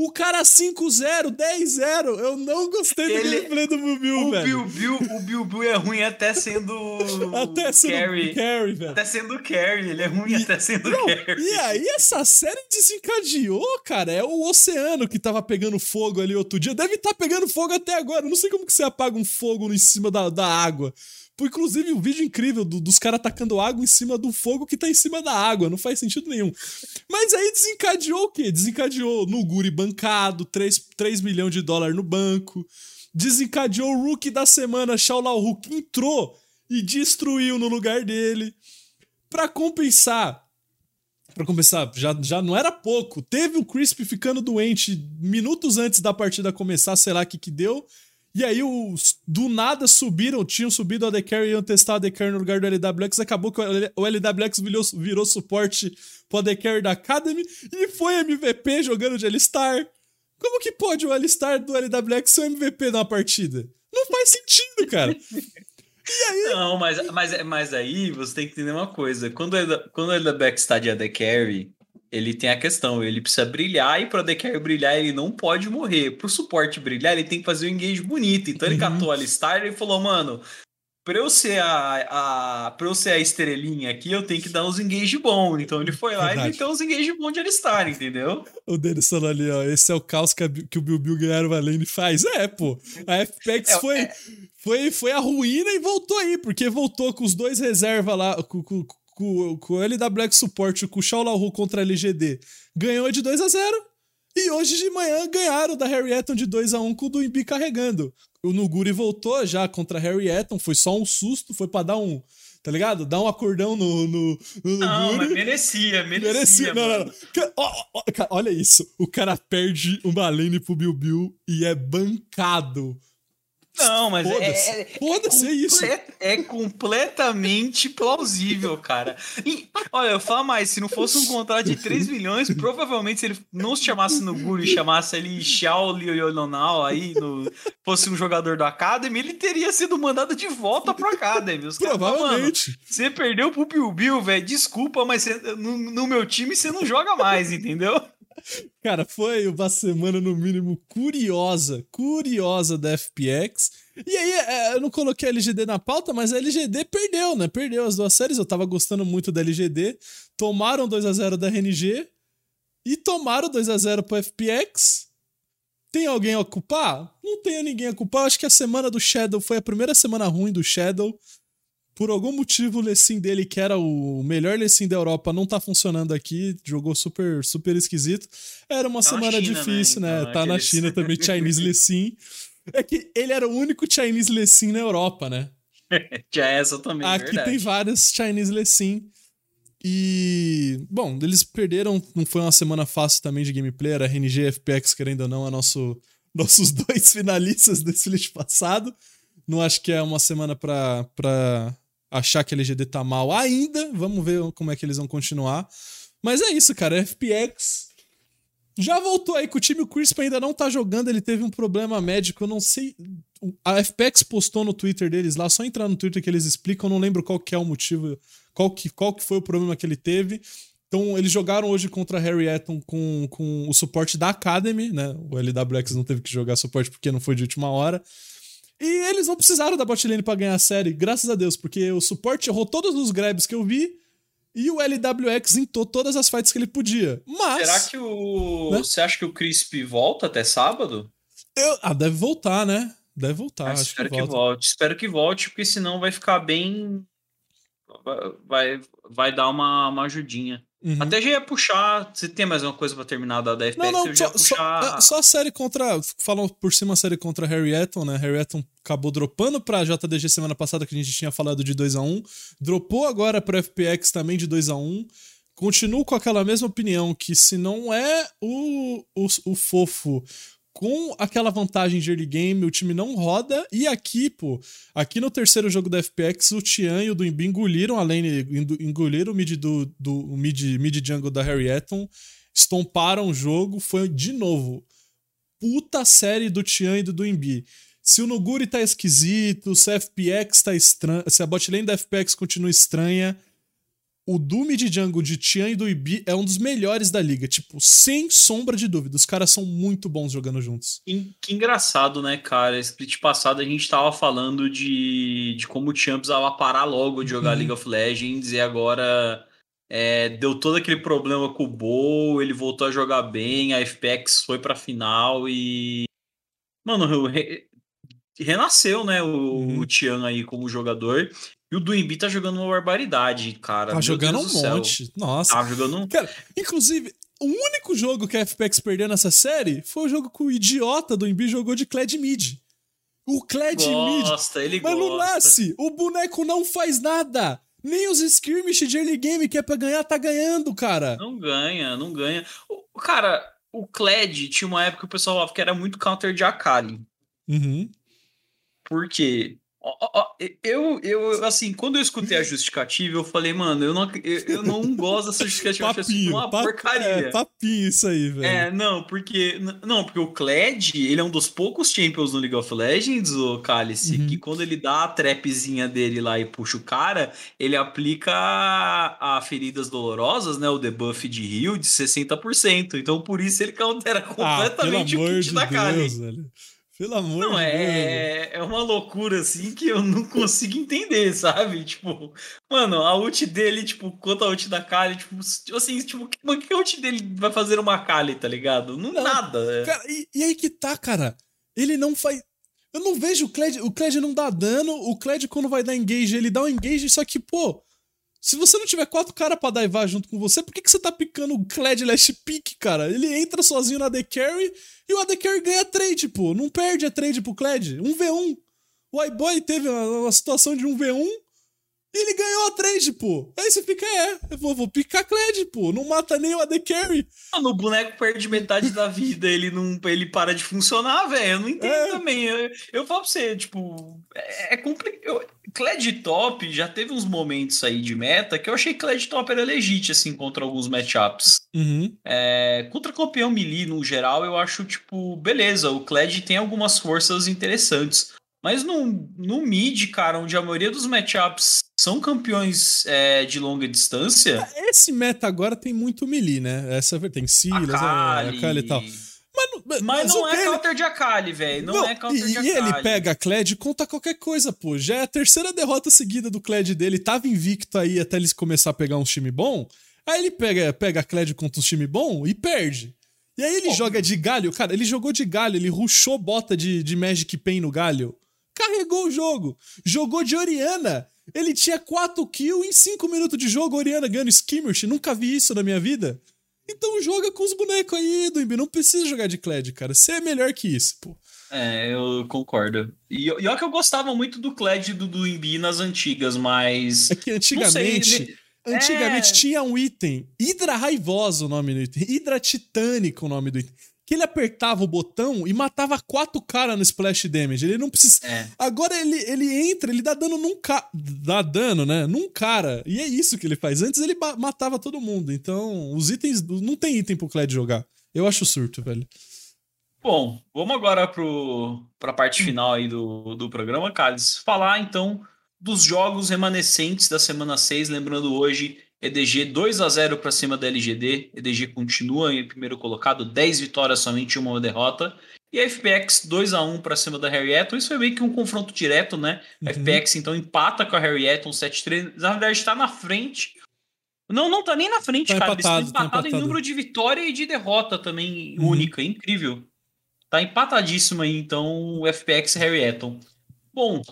O cara 5-0, 10-0. Eu não gostei do Ele, gameplay do Bill velho. O Bill o Bill Bill é ruim até sendo. até sendo carry. carry, velho. Até sendo carry. Ele é ruim e, até sendo não, carry. E aí, essa série desencadeou, cara. É o oceano que tava pegando fogo ali outro dia. Deve estar tá pegando fogo até agora. Não sei como que você apaga um fogo em cima da, da água. Inclusive, um vídeo incrível do, dos caras atacando água em cima do fogo que tá em cima da água. Não faz sentido nenhum. Mas aí desencadeou o quê? Desencadeou no Guri bancado, 3, 3 milhões de dólares no banco. Desencadeou o rookie da semana, Shaolau Hulk, entrou e destruiu no lugar dele. Para compensar, para começar, já, já não era pouco. Teve o Crisp ficando doente minutos antes da partida começar, sei lá o que que deu. E aí, os, do nada subiram, tinham subido a The Carry e iam testar a The Carry no lugar do LWX. Acabou que o LWX virou, virou suporte pro The Carry da Academy e foi MVP jogando de L-Star. Como que pode o L-Star do LWX ser o MVP numa partida? Não faz sentido, cara. Não, mas, mas, mas aí você tem que entender uma coisa. Quando, quando o LWX está de AD Carry, ele tem a questão, ele precisa brilhar e para o Decker brilhar ele não pode morrer. Para o suporte brilhar, ele tem que fazer um engage bonito. Então ele uhum. catou a Alistar e falou, mano, para eu ser a, a para eu ser a estrelinha aqui, eu tenho que dar uns engage bom. Então ele foi lá Verdade. e meteu uns engage bom de Alistar, entendeu? O Denis falou ali, ó, esse é o caos que, a, que o Bill Bill ganharam a lane faz. É, pô. A FPX é, foi, é... foi foi a ruína e voltou aí, porque voltou com os dois reserva lá, com, com, com, com o LWX Support, com o Shaolahu contra a LGD, ganhou de 2 a 0 E hoje de manhã ganharam da Harry Eton de 2 a 1 com o do Imbi carregando. O Nuguri voltou já contra a Harry Eton, foi só um susto, foi para dar um, tá ligado? Dar um acordão no, no, no Não, mas merecia, merecia. merecia não, não, não. Olha isso, o cara perde uma lane pro Bill Bill e é bancado. Não, mas Foda-se, é, é, Foda-se, é, é isso. É completamente plausível, cara. E, olha, eu falo mais, se não fosse um contrato de 3 milhões, provavelmente se ele não se chamasse no Guru e chamasse ali Xiao Liolonal aí, no, fosse um jogador do Academy, ele teria sido mandado de volta pro Academy. Os provavelmente. Cara, você perdeu pro Bill Bill, velho, desculpa, mas você, no, no meu time você não joga mais, entendeu? Cara, foi uma semana, no mínimo, curiosa, curiosa da FPX. E aí, é, eu não coloquei a LGD na pauta, mas a LGD perdeu, né? Perdeu as duas séries. Eu tava gostando muito da LGD. Tomaram 2 a 0 da RNG e tomaram 2 a 0 pro FPX. Tem alguém a culpar? Não tenho ninguém a culpar. Acho que a semana do Shadow foi a primeira semana ruim do Shadow por algum motivo o Lecim dele, que era o melhor Lecim da Europa, não tá funcionando aqui, jogou super super esquisito. Era uma tá semana China, difícil, né? né? Tá na China também, Chinese Lecim. É que ele era o único Chinese Lecim na Europa, né? Tinha essa também, Aqui verdade. tem vários Chinese Lecim. E, bom, eles perderam, não foi uma semana fácil também de gameplay, era RNG e FPX, querendo ou não, é nosso, nossos dois finalistas desse split passado. Não acho que é uma semana pra achar que a LGD tá mal ainda. Vamos ver como é que eles vão continuar. Mas é isso, cara. FPX já voltou aí com o time. O Crisp ainda não tá jogando. Ele teve um problema médico. Eu não sei. A FPX postou no Twitter deles lá. Só entrar no Twitter que eles explicam. Eu não lembro qual que é o motivo. Qual que, qual que foi o problema que ele teve. Então, eles jogaram hoje contra Harry Eton com, com o suporte da Academy, né? O LWX não teve que jogar suporte porque não foi de última hora. E eles não precisaram da botlane para ganhar a série, graças a Deus, porque o suporte errou todos os grabs que eu vi e o LWX intou todas as fights que ele podia. Mas. Será que o. Né? Você acha que o Crisp volta até sábado? Eu... Ah, deve voltar, né? Deve voltar. Ah, espero que, que volte. Espero que volte, porque senão vai ficar bem. Vai, vai dar uma, uma ajudinha. Uhum. Até já ia puxar. Você tem mais uma coisa para terminar da DFPX? Não, não, só, puxar... só, só, a série contra. Falam por cima a série contra Harry Eton, né? Harry Eton acabou dropando pra JDG semana passada, que a gente tinha falado de 2 a 1 Dropou agora pro FPX também de 2 a 1 Continuo com aquela mesma opinião que se não é o, o, o fofo com aquela vantagem de early game, o time não roda. E aqui, pô, aqui no terceiro jogo da FPX, o Tian e o Duimbi engoliram a lane, engoliram o mid do, do mid, mid jungle da Harry Eton, estomparam o jogo, foi de novo. Puta série do Tian e do Duimbi. Se o Nuguri tá esquisito, se a FPX tá estranha, se a botlane da FPX continua estranha, o Doom de Jungle de Tian e do Ibi é um dos melhores da liga, tipo, sem sombra de dúvida. Os caras são muito bons jogando juntos. Que, que engraçado, né, cara? Split passado a gente tava falando de, de como o Tian precisava parar logo de jogar uhum. League of Legends e agora é, deu todo aquele problema com o Bo, ele voltou a jogar bem, a FPX foi pra final e. Mano, re... renasceu, né, o, uhum. o Tian aí como jogador. E o Duimbi tá jogando uma barbaridade, cara. Tá jogando um monte. Nossa. Tá jogando um... Cara, inclusive, o único jogo que a FPX perdeu nessa série foi o jogo que o idiota do Imbi jogou de Kled Mid. O Kled Mid. Gosta, ele Mas gosta. não nasce. O boneco não faz nada. Nem os skirmish de early game que é pra ganhar, tá ganhando, cara. Não ganha, não ganha. O, cara, o Kled tinha uma época que o pessoal falava que era muito counter de Akali. Uhum. Por quê? Eu, eu, assim, quando eu escutei a justificativa, eu falei, mano, eu não, eu, eu não gosto dessa justificativa, papinho, uma pap, porcaria. É, papinho isso aí, velho. É, não, porque, não, porque o Kled, ele é um dos poucos champions no League of Legends, o Cálice, uhum. que quando ele dá a trapzinha dele lá e puxa o cara, ele aplica a, a feridas dolorosas, né, o debuff de heal de 60%, então por isso ele countera ah, completamente ah, o kit de da Kali. Velho. Pelo amor não, de é, Deus. É uma loucura, assim, que eu não consigo entender, sabe? Tipo, mano, a ult dele, tipo, quanto a ult da Kali, tipo, assim, tipo, que, que a ult dele vai fazer uma Kali, tá ligado? Não, não nada. É. Cara, e, e, aí que tá, cara? Ele não faz. Eu não vejo o Kled. O Kled não dá dano. O Kled, quando vai dar engage, ele dá um engage, só que, pô. Se você não tiver quatro caras pra daivar junto com você, por que, que você tá picando o Kled Last Pick, cara? Ele entra sozinho na The Carry e o AD Carry ganha trade, pô. Não perde a trade pro Kled. 1v1. O iBoy teve uma, uma situação de 1v1 e ele ganhou a trade, pô. Aí você fica, é, eu vou, vou picar Kled, pô. Não mata nem o AD Carry. Mano, o boneco perde metade da vida, ele não ele para de funcionar, velho. Eu não entendo é. também. Eu, eu falo pra você, tipo, é, é complicado. Kled top já teve uns momentos aí de meta que eu achei que Kled top era legítimo, assim, contra alguns matchups. Uhum. É, contra campeão melee, no geral, eu acho, tipo, beleza, o Kled tem algumas forças interessantes. Mas no, no mid, cara, onde a maioria dos matchups são campeões é, de longa distância. Esse meta agora tem muito melee, né? Essa tem Silas, a Kali, e tal. Mas, mas, não é counter de Akali, velho. Não, não, é counter e, de Akali. E ele pega a Kled e conta qualquer coisa, pô. Já é a terceira derrota seguida do Kled dele. Tava invicto aí até ele começar a pegar um time bom. Aí ele pega, pega a Kled contra um time bom e perde. E aí ele pô. joga de galho. Cara, ele jogou de galho, ele ruxou bota de, de Magic Pain no galho carregou o jogo. Jogou de Oriana. Ele tinha 4 kills em 5 minutos de jogo. Oriana ganhando skirmish. Nunca vi isso na minha vida. Então joga com os bonecos aí, Duimbi. Não precisa jogar de Kled, cara. Você é melhor que isso, pô. É, eu concordo. E, e olha que eu gostava muito do Kled do Duimbi nas antigas, mas. É que antigamente. Sei, Antigamente é... tinha um item, Hidra Raivosa o nome do item, Hidra Titânica o nome do item que ele apertava o botão e matava quatro caras no splash damage. Ele não precisa. É. Agora ele, ele entra, ele dá dano num cara. Dá dano, né? Num cara. E é isso que ele faz. Antes ele matava todo mundo. Então, os itens. Não tem item pro Kled jogar. Eu acho surto, velho. Bom, vamos agora pro, pra parte final aí do, do programa, Carlos. Falar então dos jogos remanescentes da semana 6. Lembrando hoje EDG 2 a 0 para cima da LGD. EDG continua em primeiro colocado, 10 vitórias, somente uma derrota. E a FPX 2 a 1 para cima da Harrietton. Isso foi meio que um confronto direto, né? A uhum. FPX então empata com a Harrietton 7-3. Na verdade, está na frente. Não, não tá nem na frente, tá cara. Empatado, Eles estão empatados tá em número de vitória e de derrota também uhum. única. Incrível. Tá empatadíssimo aí, então, o FPX e Harrietton. Bom,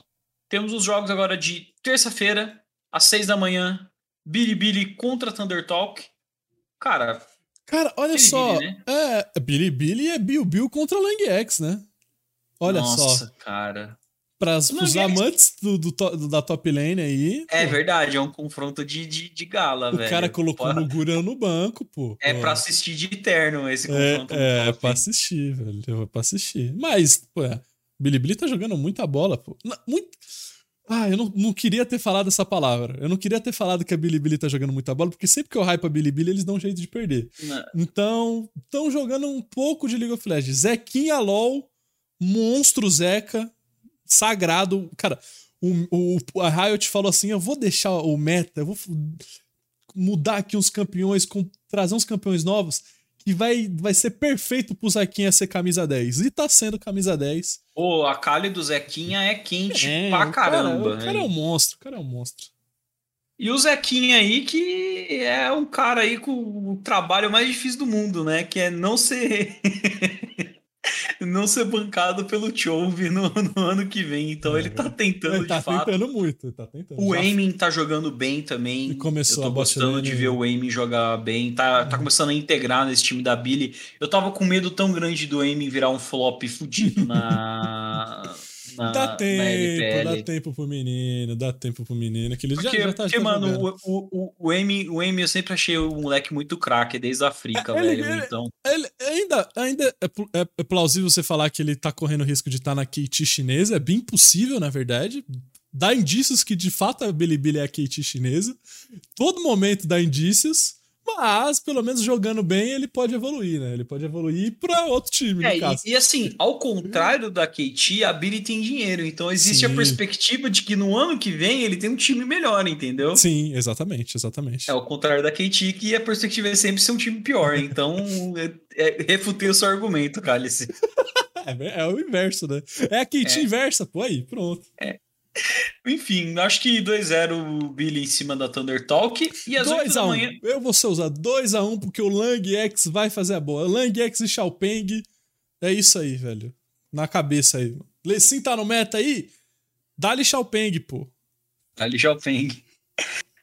temos os jogos agora de terça-feira, às 6 da manhã. Bilibili contra Thunder Talk. Cara, Cara, olha Billy só. Né? É, Billy é Bill Bill contra Lang X, né? Olha Nossa, só. Nossa, cara. Para os amantes do, do, do, da top lane aí. É pô. verdade, é um confronto de, de, de gala, o velho. O cara colocou pô. no Guran no banco, pô. É para assistir de eterno esse é, confronto. É, é pra assistir, velho. É pra assistir. Mas, pô, Billy Billy tá jogando muita bola, pô. Muito. Ah, eu não, não queria ter falado essa palavra. Eu não queria ter falado que a Bilibili tá jogando muita bola, porque sempre que eu hype a Bilibili, eles dão um jeito de perder. Não. Então, estão jogando um pouco de League of Legends. Zequinha LOL, monstro Zeca, sagrado. Cara, o, o, a Riot falou assim: eu vou deixar o meta, eu vou mudar aqui uns campeões, com, trazer uns campeões novos que vai, vai ser perfeito pro Zequinha ser camisa 10. E tá sendo camisa 10. Pô, a Kali do Zequinha é quente é, pra caramba. Cara, o cara é um monstro, o cara é um monstro. E o Zequinha aí, que é um cara aí com o trabalho mais difícil do mundo, né? Que é não ser. Não ser bancado pelo Chove no, no, ano que vem. Então é, ele tá tentando ele tá de fato. tentando muito, tá tentando. O Aiming tá jogando bem também. E começou Eu tô gostando de ver o Aiming jogar bem. Tá, tá começando a integrar nesse time da Billy. Eu tava com medo tão grande do Aiming virar um flop fudido na na, dá tempo, dá tempo pro menino, dá tempo pro menino. Que ele porque, já, já tá porque, mano, o, o, o, Amy, o Amy eu sempre achei o moleque muito craque desde a África, é, velho. Ele, então. Ele, ainda ainda é, é, é, plausível você falar que ele tá correndo risco de estar tá na Kate chinesa. É bem possível, na verdade. Dá indícios que de fato a Bilibili é a Kate chinesa. Todo momento dá indícios. Mas, pelo menos jogando bem, ele pode evoluir, né? Ele pode evoluir para outro time, é, e, e, assim, ao contrário da KT, a Billy tem dinheiro. Então existe Sim. a perspectiva de que no ano que vem ele tem um time melhor, entendeu? Sim, exatamente, exatamente. É ao contrário da KT, que a perspectiva é sempre ser um time pior. Então, é, é, refutei o seu argumento, Cálice. é, é, o inverso, né? É a KT é. inversa, pô, aí, pronto. É. Enfim, acho que 2-0 Billy em cima da Thunder Talk. E às 8 da manhã. Eu vou ser usar 2x1 porque o Lang X vai fazer a boa. Lang X e Xiaopeng. É isso aí, velho. Na cabeça aí. Lecim tá no meta aí? Dá-lhe Xiaopeng, pô. Dá-lhe Xiaopeng.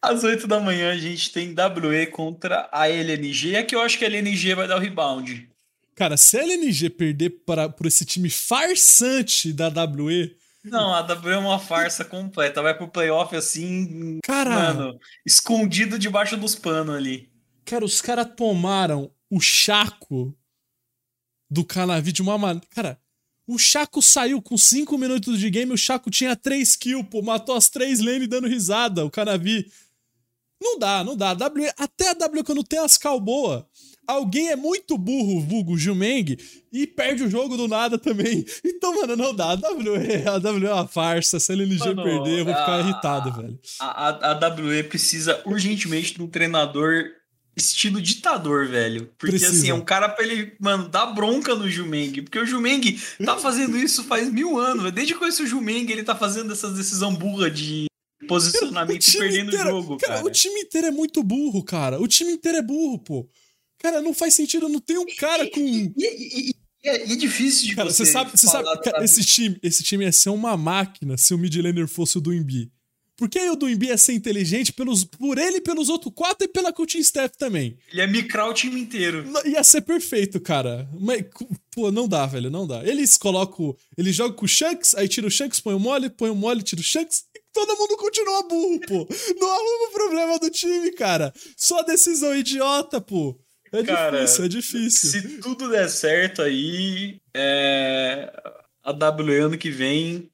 Às 8 da manhã a gente tem WE contra a LNG. É que eu acho que a LNG vai dar o rebound. Cara, se a LNG perder para, por esse time farsante da WE, não, a W é uma farsa completa. Vai pro playoff assim. Cara. Mano, escondido debaixo dos panos ali. Cara, os caras tomaram o Chaco do Canavi de uma maneira. Cara, o Chaco saiu com 5 minutos de game, o Chaco tinha 3 kills, pô, matou as 3 lanes dando risada, o Canavi. Não dá, não dá. A w, até a W quando tem as cal boa, alguém é muito burro, vulgo Jumeng, e perde o jogo do nada também. Então, mano, não dá. A WE, a WE é uma farsa. Se a LNG mano, perder, eu vou ficar a, irritado, velho. A, a, a WE precisa urgentemente de um treinador estilo ditador, velho. Porque Precisa. assim, é um cara pra ele, mano, dar bronca no Jumeng. Porque o Jumeng tá fazendo isso faz mil anos. Desde que eu conheço o Jumeng, ele tá fazendo essas decisão burra de posicionamento e perdendo o jogo, cara, cara. O time inteiro é muito burro, cara. O time inteiro é burro, pô. Cara, não faz sentido, não tem um cara com. E, e, e, é, é, difícil de cara, você, sabe, você sabe cara, esse time, esse time ia ser uma máquina se o mid laner fosse o do Embi. Porque aí o do Embi ia ser inteligente pelos, por ele, pelos outros quatro e pela coaching staff também. Ele ia micrar o time inteiro. Ia ser perfeito, cara. Mas, pô, não dá, velho, não dá. Eles colocam. Eles jogam com o Shanks, aí tira o Shanks, põe o mole, põe o mole, tira o Shanks, e todo mundo continua burro, pô. Não arruma o problema do time, cara. Só decisão idiota, pô. É Cara, difícil, é difícil. Se tudo der certo aí, é... a W ano que vem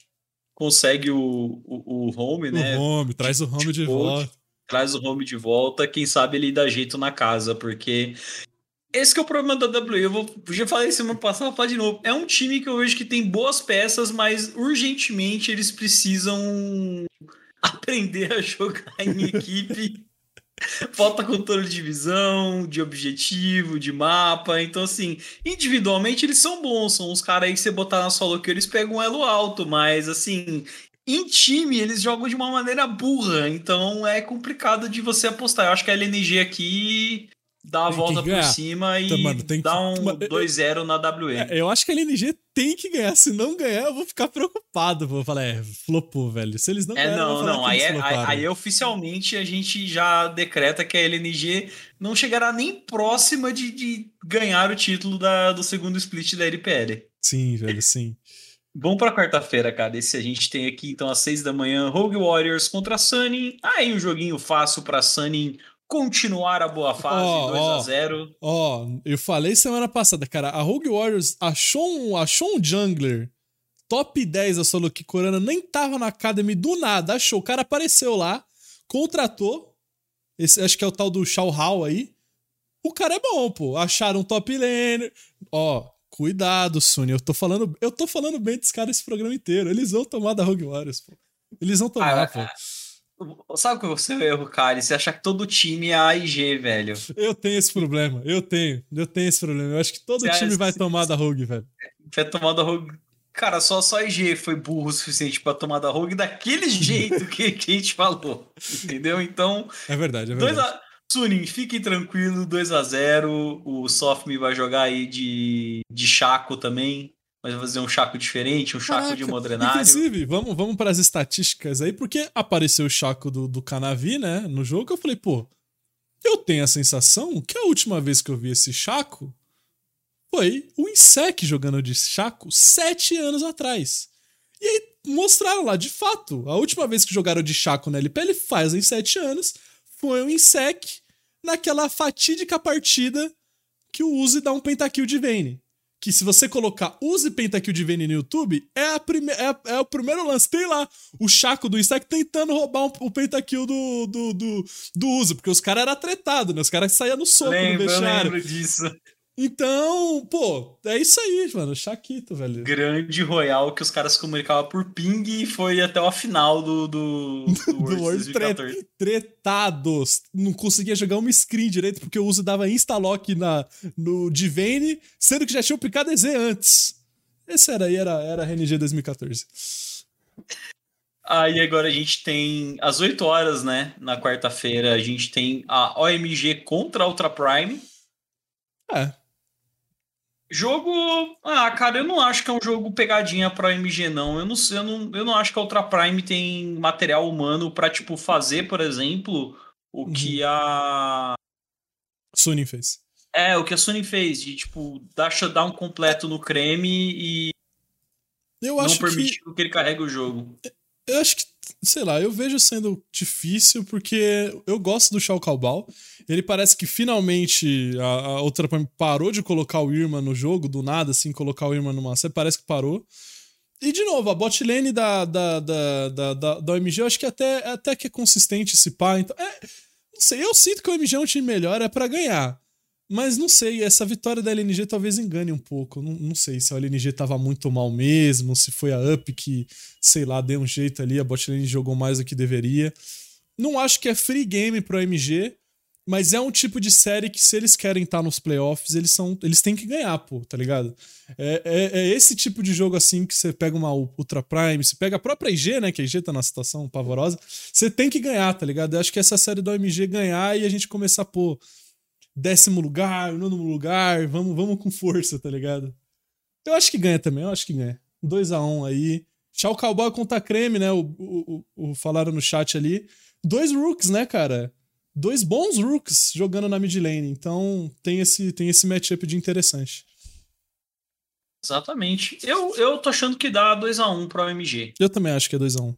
consegue o, o, o home, né? O home, traz o home de, volta. Traz o home de volta, quem sabe ele dá jeito na casa, porque esse que é o problema da W. Eu vou, já falei semana passada, vou falar de novo. É um time que eu vejo que tem boas peças, mas urgentemente eles precisam aprender a jogar em equipe Falta controle de visão, de objetivo, de mapa. Então, assim, individualmente eles são bons. São os caras aí que você botar na solo que eles pegam um elo alto, mas assim, em time eles jogam de uma maneira burra. Então é complicado de você apostar. Eu acho que a LNG aqui dá a volta por cima e mano, dá um 2-0 na WM. É, eu acho que a LNG tem que ganhar. Se não ganhar, eu vou ficar preocupado. Vou falar, é, flopou, velho. Se eles não é, ganharem, não, não. Aí, é, aí, aí, oficialmente a gente já decreta que a LNG não chegará nem próxima de, de ganhar o título da, do segundo split da LPL. Sim, velho, sim. Vamos para quarta-feira, cara. Esse a gente tem aqui, então, às seis da manhã, Rogue Warriors contra Sunny. Aí um joguinho fácil para Sunny continuar a boa fase, oh, 2 a 0 Ó, oh, eu falei semana passada, cara, a Rogue Warriors achou um, achou um jungler top 10 a solo que Corana nem tava na Academy do nada, achou, o cara apareceu lá, contratou, esse, acho que é o tal do Shao Hao aí, o cara é bom, pô, acharam um top laner, ó, cuidado, Suni, eu tô falando, eu tô falando bem desse cara esse programa inteiro, eles vão tomar da Rogue Warriors, pô, eles vão tomar, ah, pô. Sabe qual é o seu erro, cara? Você achar que todo time é AIG, velho. Eu tenho esse problema. Eu tenho. Eu tenho esse problema. Eu acho que todo Você time vai tomar da Rogue, velho. Vai tomar da Rogue. Cara, só, só a IG foi burro o suficiente para tomar da Rogue daquele jeito que, que a gente falou. Entendeu? Então. É verdade, é verdade. A... Sunin, fiquem tranquilo, 2 a 0 O Sofme vai jogar aí de, de Chaco também mas vai fazer um chaco diferente, um chaco Caraca. de modrenário. Inclusive, vamos, vamos para as estatísticas aí, porque apareceu o chaco do, do Canavi, né, no jogo, eu falei, pô, eu tenho a sensação que a última vez que eu vi esse chaco foi o Insec jogando de chaco sete anos atrás. E aí mostraram lá, de fato, a última vez que jogaram de chaco na LPL fazem sete anos, foi o Insec naquela fatídica partida que o Uzi dá um pentakill de Vayne que se você colocar use pentakill de Vayne no YouTube, é, a prime é, é, o primeiro lance. Tem lá o Chaco do Instack tentando roubar um, o pentakill do, do, do, do Uzi, porque os caras eram tretados, né? Os caras saíam no soco lembro, no vestiário. Eu lembro disso. Então, pô, é isso aí, mano. Chaquito, velho. Grande Royal que os caras se comunicavam por ping e foi até a final do, do, do, do World tre Tretados. Não conseguia jogar uma screen direito porque o uso dava insta-lock na, no Divane, sendo que já tinha o EZ antes. Esse era aí, era, era RNG 2014. Aí agora a gente tem às 8 horas, né? Na quarta-feira, a gente tem a OMG contra a Ultra Prime. É, Jogo. Ah, cara, eu não acho que é um jogo pegadinha pra MG, não. Eu não, eu não, eu não acho que a Ultra Prime tem material humano pra, tipo, fazer, por exemplo, o uhum. que a. Sony fez. É, o que a Sony fez, de, tipo, dar shutdown completo no creme e. Eu não acho permitir que... que ele carregue o jogo. Eu acho que sei lá, eu vejo sendo difícil porque eu gosto do Shao Kaobao. Ele parece que finalmente a, a outra parou de colocar o Irma no jogo, do nada, assim, colocar o Irma numa série, parece que parou. E, de novo, a bot lane da, da, da, da, da, da OMG, eu acho que até, até que é consistente esse pá. Então, é, não sei, eu sinto que o OMG é um time melhor, é para ganhar. Mas não sei, essa vitória da LNG talvez engane um pouco. Não, não sei se a LNG tava muito mal mesmo, se foi a Up que, sei lá, deu um jeito ali, a botlane jogou mais do que deveria. Não acho que é free game pro MG, mas é um tipo de série que, se eles querem estar tá nos playoffs, eles, são, eles têm que ganhar, pô, tá ligado? É, é, é, esse tipo de jogo assim que você pega uma Ultra Prime, você pega a própria IG, né? Que a IG tá na situação pavorosa. Você tem que ganhar, tá ligado? Eu acho que essa série do OMG ganhar e a gente começar, pô décimo lugar, nono lugar, vamos, vamos com força, tá ligado? Eu acho que ganha também, eu acho que ganha. 2 a 1 um aí. Tchau, Cowboy contra Creme, né? O, o, o, o, falaram no chat ali. Dois rooks, né, cara? Dois bons rooks jogando na mid lane. Então tem esse, tem esse matchup de interessante. Exatamente. Eu, eu tô achando que dá 2x1 um pro MG. Eu também acho que é 2x1. Um.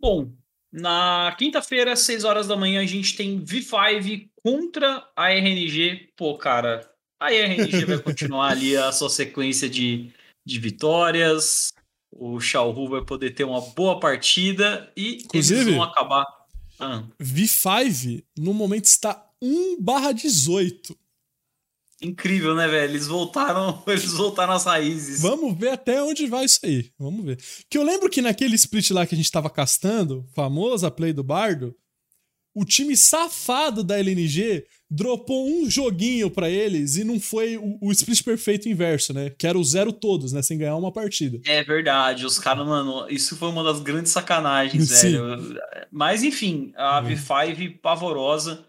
Bom, na quinta-feira, 6 horas da manhã, a gente tem V5 contra a RNG. Pô, cara, a RNG vai continuar ali a sua sequência de, de vitórias. O Xiaohu vai poder ter uma boa partida e Inclusive, eles vão acabar. Ah. V5 no momento está 1/18. Incrível, né, velho? Eles voltaram, eles voltaram às raízes. Vamos ver até onde vai isso aí. Vamos ver. Que eu lembro que naquele split lá que a gente tava castando, famosa play do Bardo, o time safado da LNG dropou um joguinho para eles e não foi o, o, split perfeito inverso, né? Que era o zero todos, né? Sem ganhar uma partida. É verdade, os caras, mano, isso foi uma das grandes sacanagens, Sim. velho. Mas enfim, a V5 pavorosa.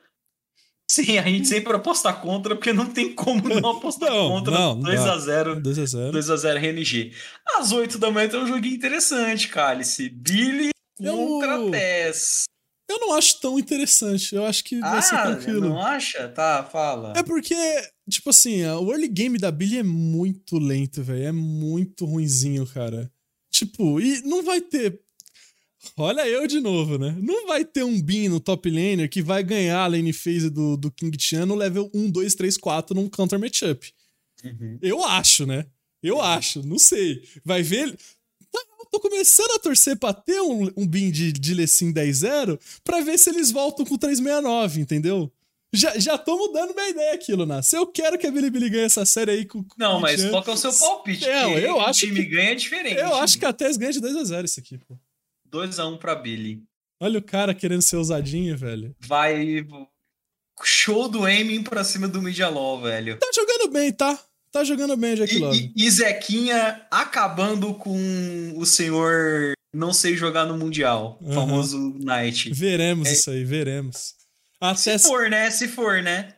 Sim, a gente sempre aposta contra, porque não tem como não apostar não, contra 2x0. 2x0. 2x0 RNG. Às 8 da manhã tem um joguinho interessante, Cálice. Billy contra Eu... Tess. Eu não acho tão interessante. Eu acho que vai ah, ser tranquilo. Não acha? Tá, fala. É porque, tipo assim, o early game da Billy é muito lento, velho. É muito ruinzinho, cara. Tipo, e não vai ter. Olha eu de novo, né? Não vai ter um Bin no top laner que vai ganhar a lane phase do, do King Chan no level 1, 2, 3, 4 num counter matchup. Uhum. Eu acho, né? Eu uhum. acho, não sei. Vai ver tô começando a torcer pra ter um, um bin de, de Lecim 10-0 pra ver se eles voltam com 369, entendeu? Já, já tô mudando minha ideia aqui, Luna. Se eu quero que a Bilibili ganhe essa série aí com. Não, mas qual que é o seu palpite? É, eu acho. O time que, ganha é diferente. Eu acho que a Tess ganha de 2x0 isso aqui, pô. 2x1 pra Billy. Olha o cara querendo ser ousadinho, velho. Vai. Show do aiming pra cima do Midjalol, velho. Tá jogando bem, tá? Tá jogando bem, Jack Love. E, e, Zequinha acabando com o senhor não sei jogar no Mundial, uhum. famoso Knight. Veremos é. isso aí, veremos. Até se for, né? Se for, né?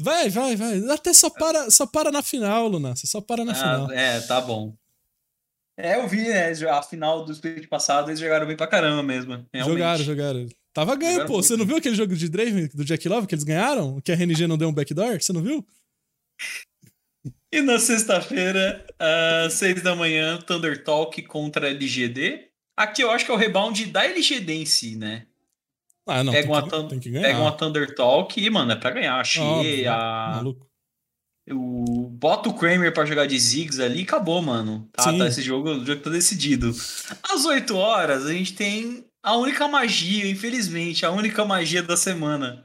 Vai, vai, vai. Até só para, só para na final, Luna. Você só para na ah, final. É, tá bom. É, eu vi, né? A final do split passado, eles jogaram bem pra caramba mesmo. Realmente. Jogaram, jogaram. Tava ganho, jogaram pô. Você não viu aquele jogo de Draven do Jack Love que eles ganharam? Que a RNG não deu um backdoor? Você não viu? E na sexta-feira, às seis da manhã, Thunder Talk contra LGD. Aqui eu acho que é o rebound da LGD em si, né? Ah, não, pega, uma, que, pega uma Thunder Talk e, mano, é pra ganhar. A Xie, a... Maluco. O... Bota o Kramer pra jogar de Ziggs ali e acabou, mano. Tá, tá, esse jogo, o jogo tá decidido. Às 8 horas, a gente tem a única magia, infelizmente, a única magia da semana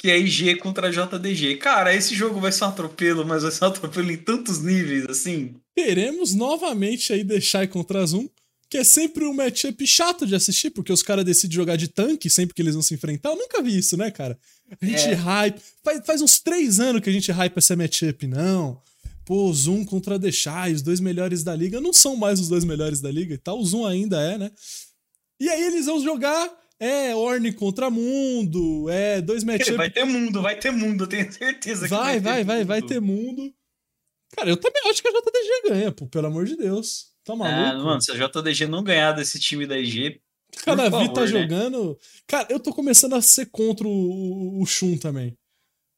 que é IG contra JDG. Cara, esse jogo vai ser um atropelo, mas vai ser um atropelo em tantos níveis, assim. Teremos novamente aí deixar contra Zoom, que é sempre um matchup chato de assistir, porque os caras decidem jogar de tanque sempre que eles vão se enfrentar. Eu nunca vi isso, né, cara? A gente é. hype. Faz, faz uns três anos que a gente hype essa matchup, não. Pô, Zoom contra Deixai, os dois melhores da liga. Não são mais os dois melhores da liga e tal. O Zoom ainda é, né? E aí eles vão jogar é Orne contra Mundo, é dois matchups. Vai ter mundo, vai ter mundo, eu tenho certeza que vai. Vai, vai, vai, vai ter mundo. Cara, eu também acho que a JDG ganha, pô, pelo amor de Deus. Tá maluco? É, mano, se a JDG não ganhar desse time da IG. Cara, a Vi tá né? jogando. Cara, eu tô começando a ser contra o, o Shun também.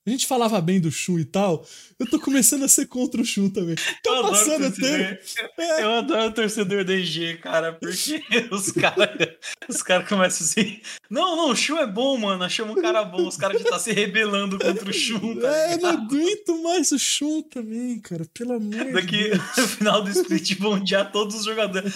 A gente falava bem do Shun e tal. Eu tô começando a ser contra o Shun também. Tá eu passando o tempo. É. Eu adoro o torcedor da IG, cara, porque os caras os cara começam assim. Não, não, o Shun é bom, mano. Achamos um cara bom. Os caras já tá se rebelando contra o Shun. Tá é, eu não aguento mais o Shun também, cara. Pelo amor Daqui, de Deus. no final do split, vão odiar todos os jogadores.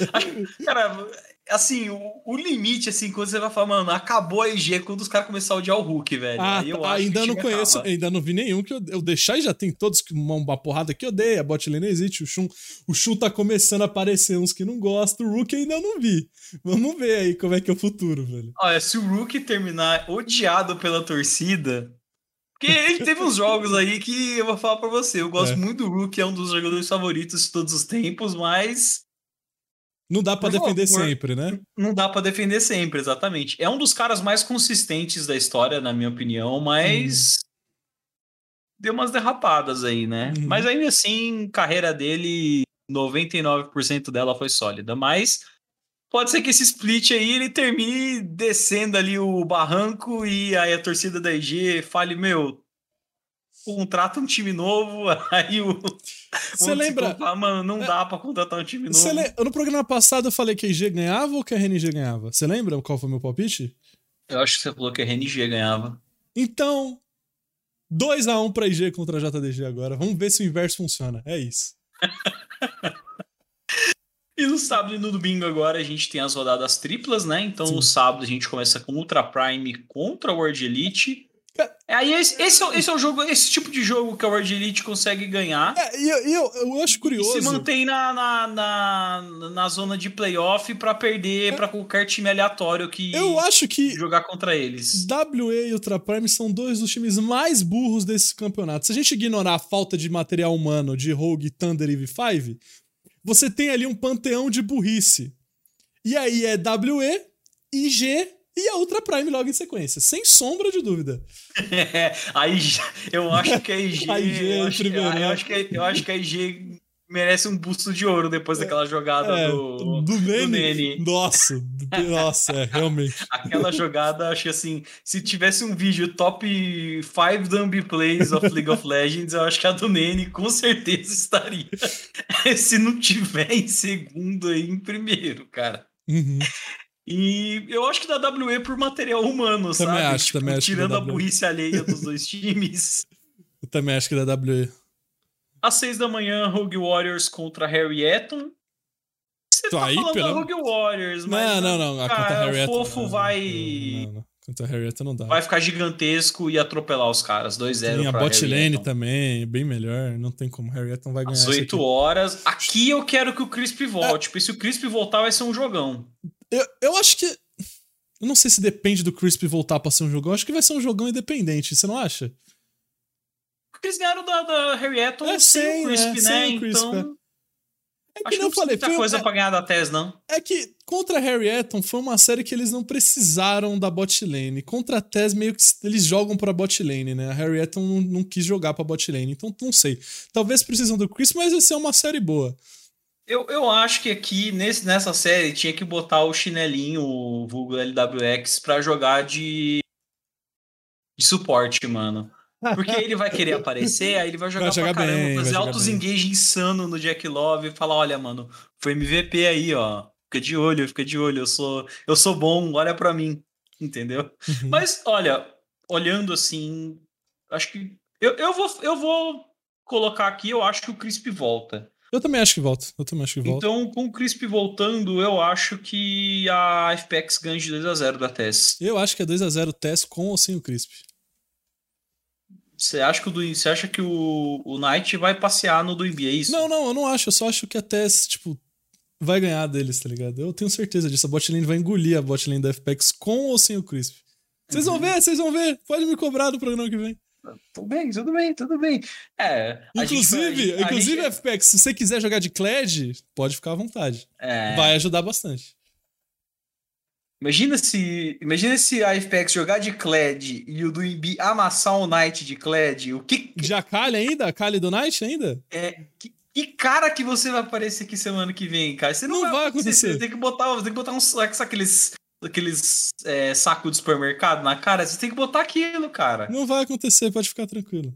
Cara, assim, o, o, limite, assim, quando você vai falar, mano, acabou a IG quando os caras começaram a odiar o Hulk, velho. Ah, tá, ainda não conheço, acaba. ainda não vi nenhum que eu, eu deixar e já tem todos uma, uma porrada que odeia. A bot lane existe, o Shun, o Shun tá começando a aparecer uns que não gostam, o Hulk ainda não vi. Vamos ver aí como é que é o futuro, velho. Olha, se o Hulk terminar odiado pela torcida, porque ele teve uns jogos aí que eu vou falar pra você. Eu gosto é. muito do Rook, é um dos jogadores favoritos de todos os tempos, mas não dá para defender favor, sempre, né? Não dá para defender sempre, exatamente. É um dos caras mais consistentes da história, na minha opinião, mas uhum. deu umas derrapadas aí, né? Uhum. Mas ainda assim, carreira dele, 99% dela foi sólida. Mas pode ser que esse split aí ele termine descendo ali o barranco e aí a torcida da IG fale: Meu, contrata um time novo, aí o. Você lembra? Comprar, mano, não é, dá pra contratar um time novo. Le... No programa passado eu falei que a IG ganhava ou que a RNG ganhava? Você lembra qual foi o meu palpite? Eu acho que você falou que a RNG ganhava. Então, 2x1 pra IG contra a JDG agora. Vamos ver se o inverso funciona. É isso. e no sábado e no domingo agora a gente tem as rodadas triplas, né? Então Sim. no sábado a gente começa com Ultra Prime contra World Elite. É, aí esse, esse, é, esse é o jogo, esse tipo de jogo que a World Elite consegue ganhar. É, e eu, eu, eu acho curioso. E se mantém na, na, na, na zona de playoff para perder é. para qualquer time aleatório que eu acho que jogar contra eles. WA e Ultra Prime são dois dos times mais burros desse campeonato. Se a gente ignorar a falta de material humano de Rogue, Thunder e V5, você tem ali um panteão de burrice. E aí é WE, IG e a Ultra Prime logo em sequência, sem sombra de dúvida. É, aí eu acho que a IG, a IG é eu, acho, primeiro, eu, né? acho que, eu acho que a IG merece um busto de ouro depois daquela jogada É, do, do Nene. do Nene. Nossa, nossa, é, realmente. Aquela jogada, acho que assim, se tivesse um vídeo top 5 Dumb Plays of League of Legends, eu acho que a do Nene com certeza estaria. se não tiver em segundo aí, em primeiro, cara. Uhum. E eu acho que da WE por material humano, Também sabe? acho, Tipo, também acho tirando a burrice alheia dos dois times. Eu também acho que é da WE. Às seis da manhã, Rogue Warriors contra Harry Eton. Você Tô tá aí, falando pelo- da Rogue Warriors, mas... Não, não, não. A cara, contra o fofo não, vai- Não, não. Contra Harriet não dá. Vai ficar gigantesco e atropelar os caras. 2-0 Tem a pra bot Harry lane Eton. também, bem melhor. Não tem como. Harriet não vai ganhar. Às essa 8 aqui. horas. Aqui eu quero que o Crisp volte. Porque se o Crisp voltar, vai ser um jogão. Eu, eu acho que. Eu não sei se depende do Crisp voltar pra ser um jogão. Eu acho que vai ser um jogão independente. Você não acha? Porque eles ganharam da, da Harry Eton É, sem sem, o Crisp, né? né? Crisp, então. É que Acho que nem não falei. muita Foi, coisa é, pra ganhar da TES, não. é que contra Harry Eton foi uma série que eles não precisaram da bot lane. Contra a Tess, meio que eles jogam pra bot lane, né? A Harry Eton não, não quis jogar pra bot lane. Então, não sei. Talvez precisam do Crisp, mas vai ser uma série boa. Eu, eu acho que aqui, nesse, nessa série, tinha que botar o chinelinho, o vulgo LWX, pra jogar de, de suporte, mano. Porque ele vai querer aparecer, aí ele vai jogar Vai pra caramba, bem, fazer altos engage insano no Jack Love e falar: olha, mano, foi MVP aí, ó. Fica de olho, fica de olho, eu sou, eu sou bom, olha pra mim. Entendeu? Uhum. Mas, olha, olhando assim, acho que. Eu, eu, vou, eu vou colocar aqui, eu acho que o Crisp volta. Eu também acho que volta. Eu também acho que volta. Então, com o Crisp voltando, eu acho que a FPX ganha de 2x0 da TES. Eu acho que é 2x0 Tess com ou sem o Crisp. Você acha que o do, você acha que o, o Knight vai passear no do NBA? Isso? Não, não, eu não acho. Eu só acho que a Tess, tipo, vai ganhar deles, tá ligado? Eu tenho certeza disso. A botlane vai engolir a botlane da FPX com ou sem o Crisp. Vocês vão Uhum. ver, vocês vão ver. Pode me cobrar no programa que vem. Tudo bem, tudo bem, tudo bem. É. a gente- Inclusive, a gente- inclusive FPX, se você quiser jogar de Kled, pode ficar à vontade. é, Vai ajudar bastante. imagina se, imagina se a FPX jogar de Kled e o do IB amassar o Knight de Kled. O que, De Akali ainda? Akali do Night ainda? é, que, que cara que você vai aparecer aqui semana que vem, cara? Você não, Não vai acontecer. Você tem que botar, tem que botar uns aqueles aqueles é, saco de supermercado na cara. Você tem que botar aquilo, cara. Não vai acontecer, pode ficar tranquilo.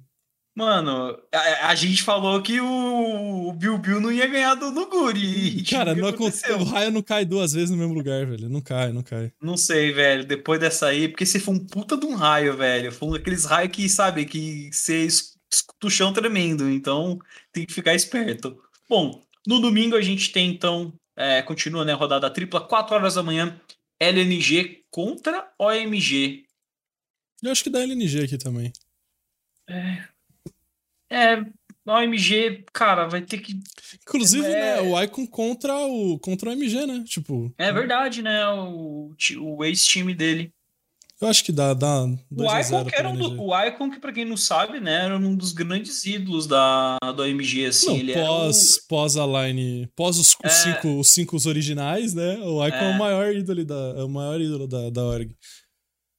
Mano, a, a gente falou que o, o Bill Bill não ia ganhar do, do Guri. E Cara, não aconte- aconteceu? o raio não cai duas vezes no mesmo lugar, velho. Não cai, não cai. Não sei, velho. Depois dessa aí, porque você foi um puta de um raio, velho. Foi um daqueles raios que, sabe, que você es- escuta o chão tremendo. Então, tem que ficar esperto. Bom, no domingo a gente tem, então, é, continua, né, rodada tripla, 4 horas da manhã, LNG contra OMG. Eu acho que dá LNG aqui também. É, OMG, cara, vai ter que Inclusive, É. né, o Icon contra o, contra o MG, né? Tipo, É verdade, né? O, o ex-time dele. Eu acho que dá, dá O 2 Icon, a 0 que era um do- o Icon, que pra quem não sabe, né, era um dos grandes ídolos da, do AMG, assim. Não, ele era o- pós, pós a line, pós os, os É. cinco, os cinco originais, né? O Icon é, É. o maior ídolo da, é o maior ídolo da, da org.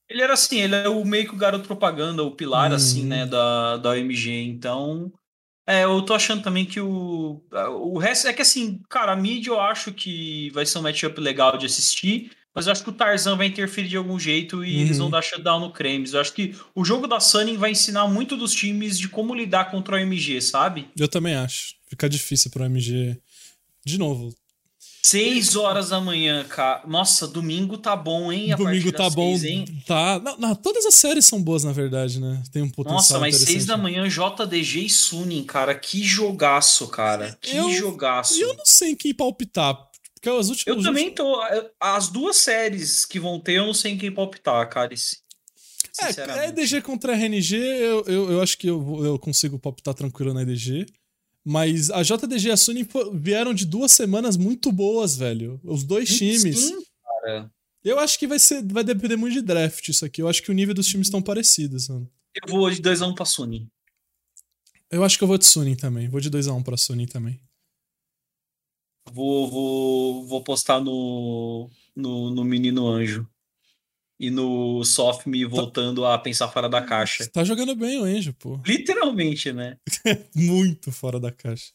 Ele era assim, ele era o meio que o garoto propaganda, o pilar, Hum. assim, né, da, da OMG. Então, é, eu tô achando também que o, o resto é que, assim, cara, a mídia eu acho que vai ser um matchup legal de assistir, mas eu acho que o Tarzan vai interferir de algum jeito e Uhum. eles vão dar shutdown no Cremes. Eu acho que o jogo da Sunning vai ensinar muito dos times de como lidar contra o OMG, sabe? Eu também acho. Fica difícil pro MG. De novo, Seis horas da manhã, cara. Nossa, domingo tá bom, hein? A domingo tá bom. seis, hein? Tá. Não, não, todas as séries são boas, na verdade, né? Tem um potencial Nossa, mas seis da manhã, JDG e Sunin, cara. Que jogaço, cara. Que Eu- jogaço. E eu não sei em quem palpitar. Porque as últimas. Eu também tô. As duas séries que vão ter, eu não sei em quem palpitar, sinceramente. É, EDG contra RNG, eu, eu, eu acho que eu, eu consigo palpitar tranquilo na EDG. Mas a JDG e a Sony vieram de duas semanas muito boas, velho. Os dois times. Sim, cara. Eu acho que vai ser. Vai depender muito de draft isso aqui. Eu acho que o nível dos times estão parecidos, mano. Eu vou de 2x1 um pra Sony. Eu acho que eu vou de Sony também. Vou de 2x1 um pra Sony também. Vou, vou, vou postar no, no, no Menino Anjo e no Soft me tá voltando tá... a pensar fora da caixa. Tá jogando bem o Anjo, pô. Literalmente, né? Muito fora da caixa.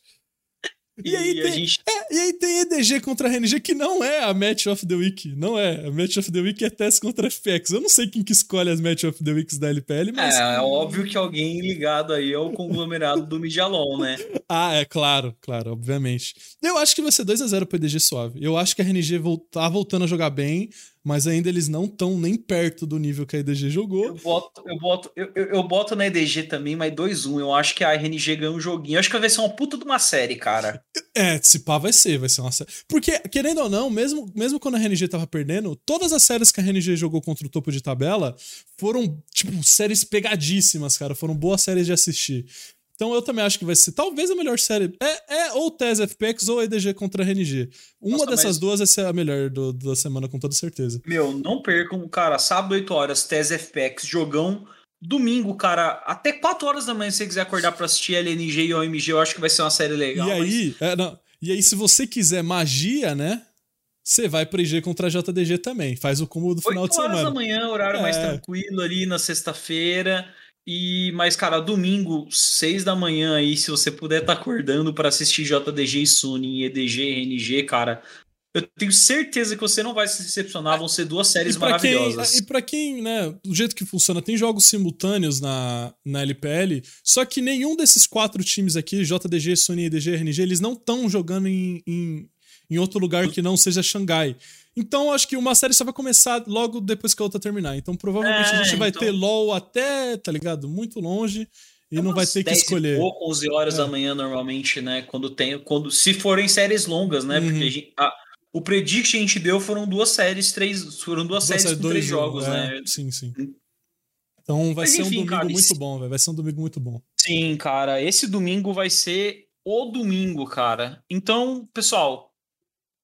E, e aí, tem, gente... é, e aí tem EDG contra RNG, que não é a Match of the Week. Não é. A Match of the Week é teste contra FPX. Eu não sei quem que escolhe as Match of the Weeks da LPL, mas. É, é óbvio que alguém ligado aí ao conglomerado do Midialon, né? Ah, é claro, claro, obviamente. Eu acho que vai ser 2x0 pro EDG suave. Eu acho que a RNG tá voltando a jogar bem mas ainda eles não estão nem perto do nível que a EDG jogou. Eu boto, eu boto, eu, eu, boto na EDG também, mas 2-1. Eu acho que a RNG ganha um joguinho. Eu acho que vai ser uma puta de uma série, cara. É, se pá, vai ser, vai ser uma série. Porque, querendo ou não, mesmo, mesmo quando a RNG tava perdendo, todas as séries que a RNG jogou contra o topo de tabela foram, tipo, séries pegadíssimas, cara. Foram boas séries de assistir. Então eu também acho que vai ser talvez a melhor série. É, é ou TES FPX ou EDG contra RNG. Uma Nossa, dessas mas... duas vai ser a melhor do, da semana, com toda certeza. Meu, não percam, cara, sábado 8 horas, TES FPX, jogão. Domingo, cara, até 4 horas da manhã, se você quiser acordar pra assistir LNG e OMG, eu acho que vai ser uma série legal. E aí, é, não, e aí, se você quiser magia, né? Você vai pro IG contra a JDG também. Faz o combo do final de semana. 8 horas da manhã, horário é. mais tranquilo ali na sexta-feira. E, mas, cara, domingo, seis da manhã aí, se você puder estar tá acordando para assistir JDG e Sony, EDG RNG, cara, eu tenho certeza que você não vai se decepcionar, vão ser duas séries maravilhosas. Quem, e para quem, né, do jeito que funciona, tem jogos simultâneos na, na LPL, só que nenhum desses quatro times aqui, JDG, Sony, e RNG, eles não estão jogando em, em, em outro lugar que não seja Xangai. Então, acho que uma série só vai começar logo depois que a outra terminar. Então, provavelmente é, a gente vai então... ter LOL até, tá ligado? Muito longe. E é não vai ter que escolher. Pouco, 11 horas é. da manhã, normalmente, né? Quando tem. Quando, se forem séries longas, né? Uhum. Porque a gente, a, o predict que a gente deu foram duas séries, três. Foram duas, duas séries com três jogos, é, né? Sim, sim. Hum. Então vai Mas, ser enfim, um domingo cara, muito esse... bom, véio. vai ser um domingo muito bom. Sim, cara, esse domingo vai ser o domingo, cara. Então, pessoal,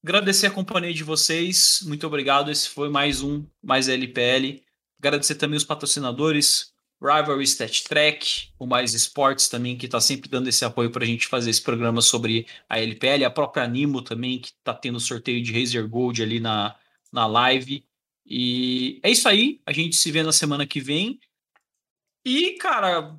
Agradecer a companhia de vocês. Muito obrigado. Esse foi mais um, mais LPL. Agradecer também os patrocinadores, Rivalry Stat Track, o Mais Esportes também, que está sempre dando esse apoio para a gente fazer esse programa sobre a LPL. A própria Animo também, que está tendo sorteio de Razer Gold ali na, na live. E é isso aí. A gente se vê na semana que vem. E, cara,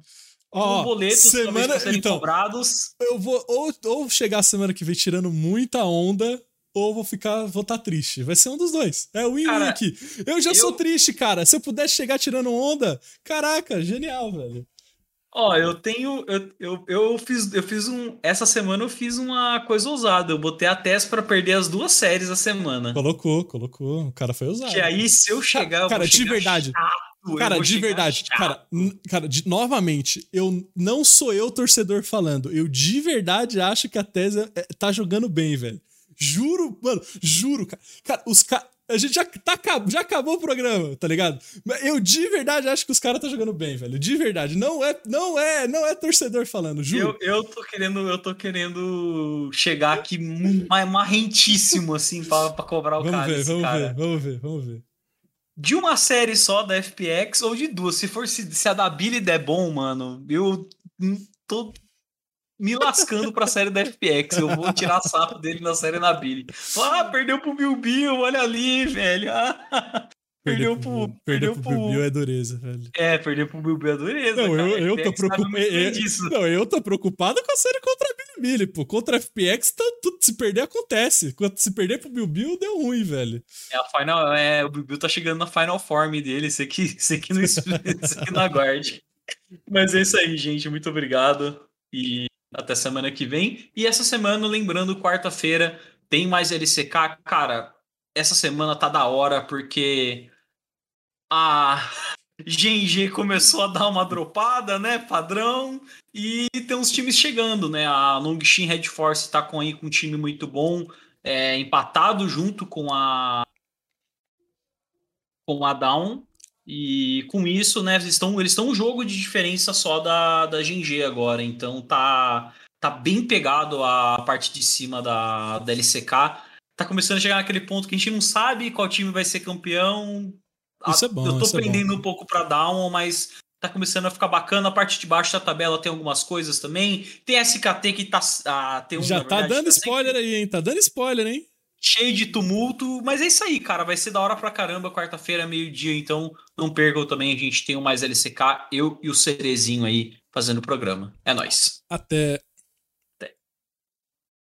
Ó, oh, boletos semana então cobrados. Eu vou ou, ou chegar semana que vem tirando muita onda ou vou ficar, vou estar tá triste. Vai ser um dos dois. É o win-win aqui. Eu já eu... sou triste, cara. Se eu pudesse chegar tirando onda, caraca, genial, velho. Ó, eu tenho. Eu, eu, eu, fiz, eu fiz um. Essa semana eu fiz uma coisa ousada. Eu botei a teste para perder as duas séries a semana. Colocou, colocou. O cara foi ousado. Que aí, se eu chegar. Cara, cara de verdade. Chato, cara, de verdade. Chato. Cara, cara de, novamente, eu não sou eu torcedor falando. Eu de verdade acho que a tese é, tá jogando bem, velho. Juro, mano, juro, cara. Cara, os caras. A gente já, tá, já acabou o programa, tá ligado? Eu de verdade acho que os caras tá jogando bem, velho. De verdade. Não é, não é, não é torcedor falando, juro. Eu, eu tô querendo, eu tô querendo chegar aqui marrentíssimo, assim, pra, pra cobrar o vamos cara. Ver, vamos cara. ver, vamos ver, vamos ver. De uma série só da FPX ou de duas. Se for se, se a da Billy der bom, mano, eu tô me lascando pra série da FPX. Eu vou tirar sapo dele na série na Billy. Ah, perdeu pro Bill Bill, olha ali, velho. Ah, perdeu, pro, pro, perdeu pro, pro Bill é dureza, velho. É, perdeu pro Bill Bill é dureza. Não, eu, eu tô preocupado. Não, eu tô preocupado com a série contra a Billy Billy, pô. Contra a FPX, tá, tudo, se perder acontece. Quando se perder pro Bill Bill, deu ruim, velho. É, a final, é, o Bill Bill tá chegando na final form dele. Você que, você que, não, você que não aguarde. Mas é isso aí, gente. Muito obrigado. E até semana que vem. E essa semana, lembrando, quarta-feira tem mais LCK. Cara, essa semana tá da hora porque a GNG começou a dar uma dropada, né? Padrão. E tem uns times chegando, né? A Longshin Red Force tá com aí com um time muito bom, é, empatado junto com a com a Down. E com isso, né, eles estão eles estão um jogo de diferença só da, da GG agora, então tá tá bem pegado a parte de cima da, da LCK. Tá começando a chegar naquele ponto que a gente não sabe qual time vai ser campeão. Isso é bom. Eu tô isso pendendo é um pouco para Down, mas tá começando a ficar bacana. A parte de baixo da tabela tem algumas coisas também. Tem SKT que tá. Ah, tem um, Já tá verdade, dando tá spoiler aí, hein? Tá dando spoiler, hein? Cheio de tumulto, mas é isso aí, cara. Vai ser da hora pra caramba, quarta-feira, meio-dia, então não percam também. A gente tem o mais LCK, eu e o Cerezinho aí fazendo o programa. É nóis. Até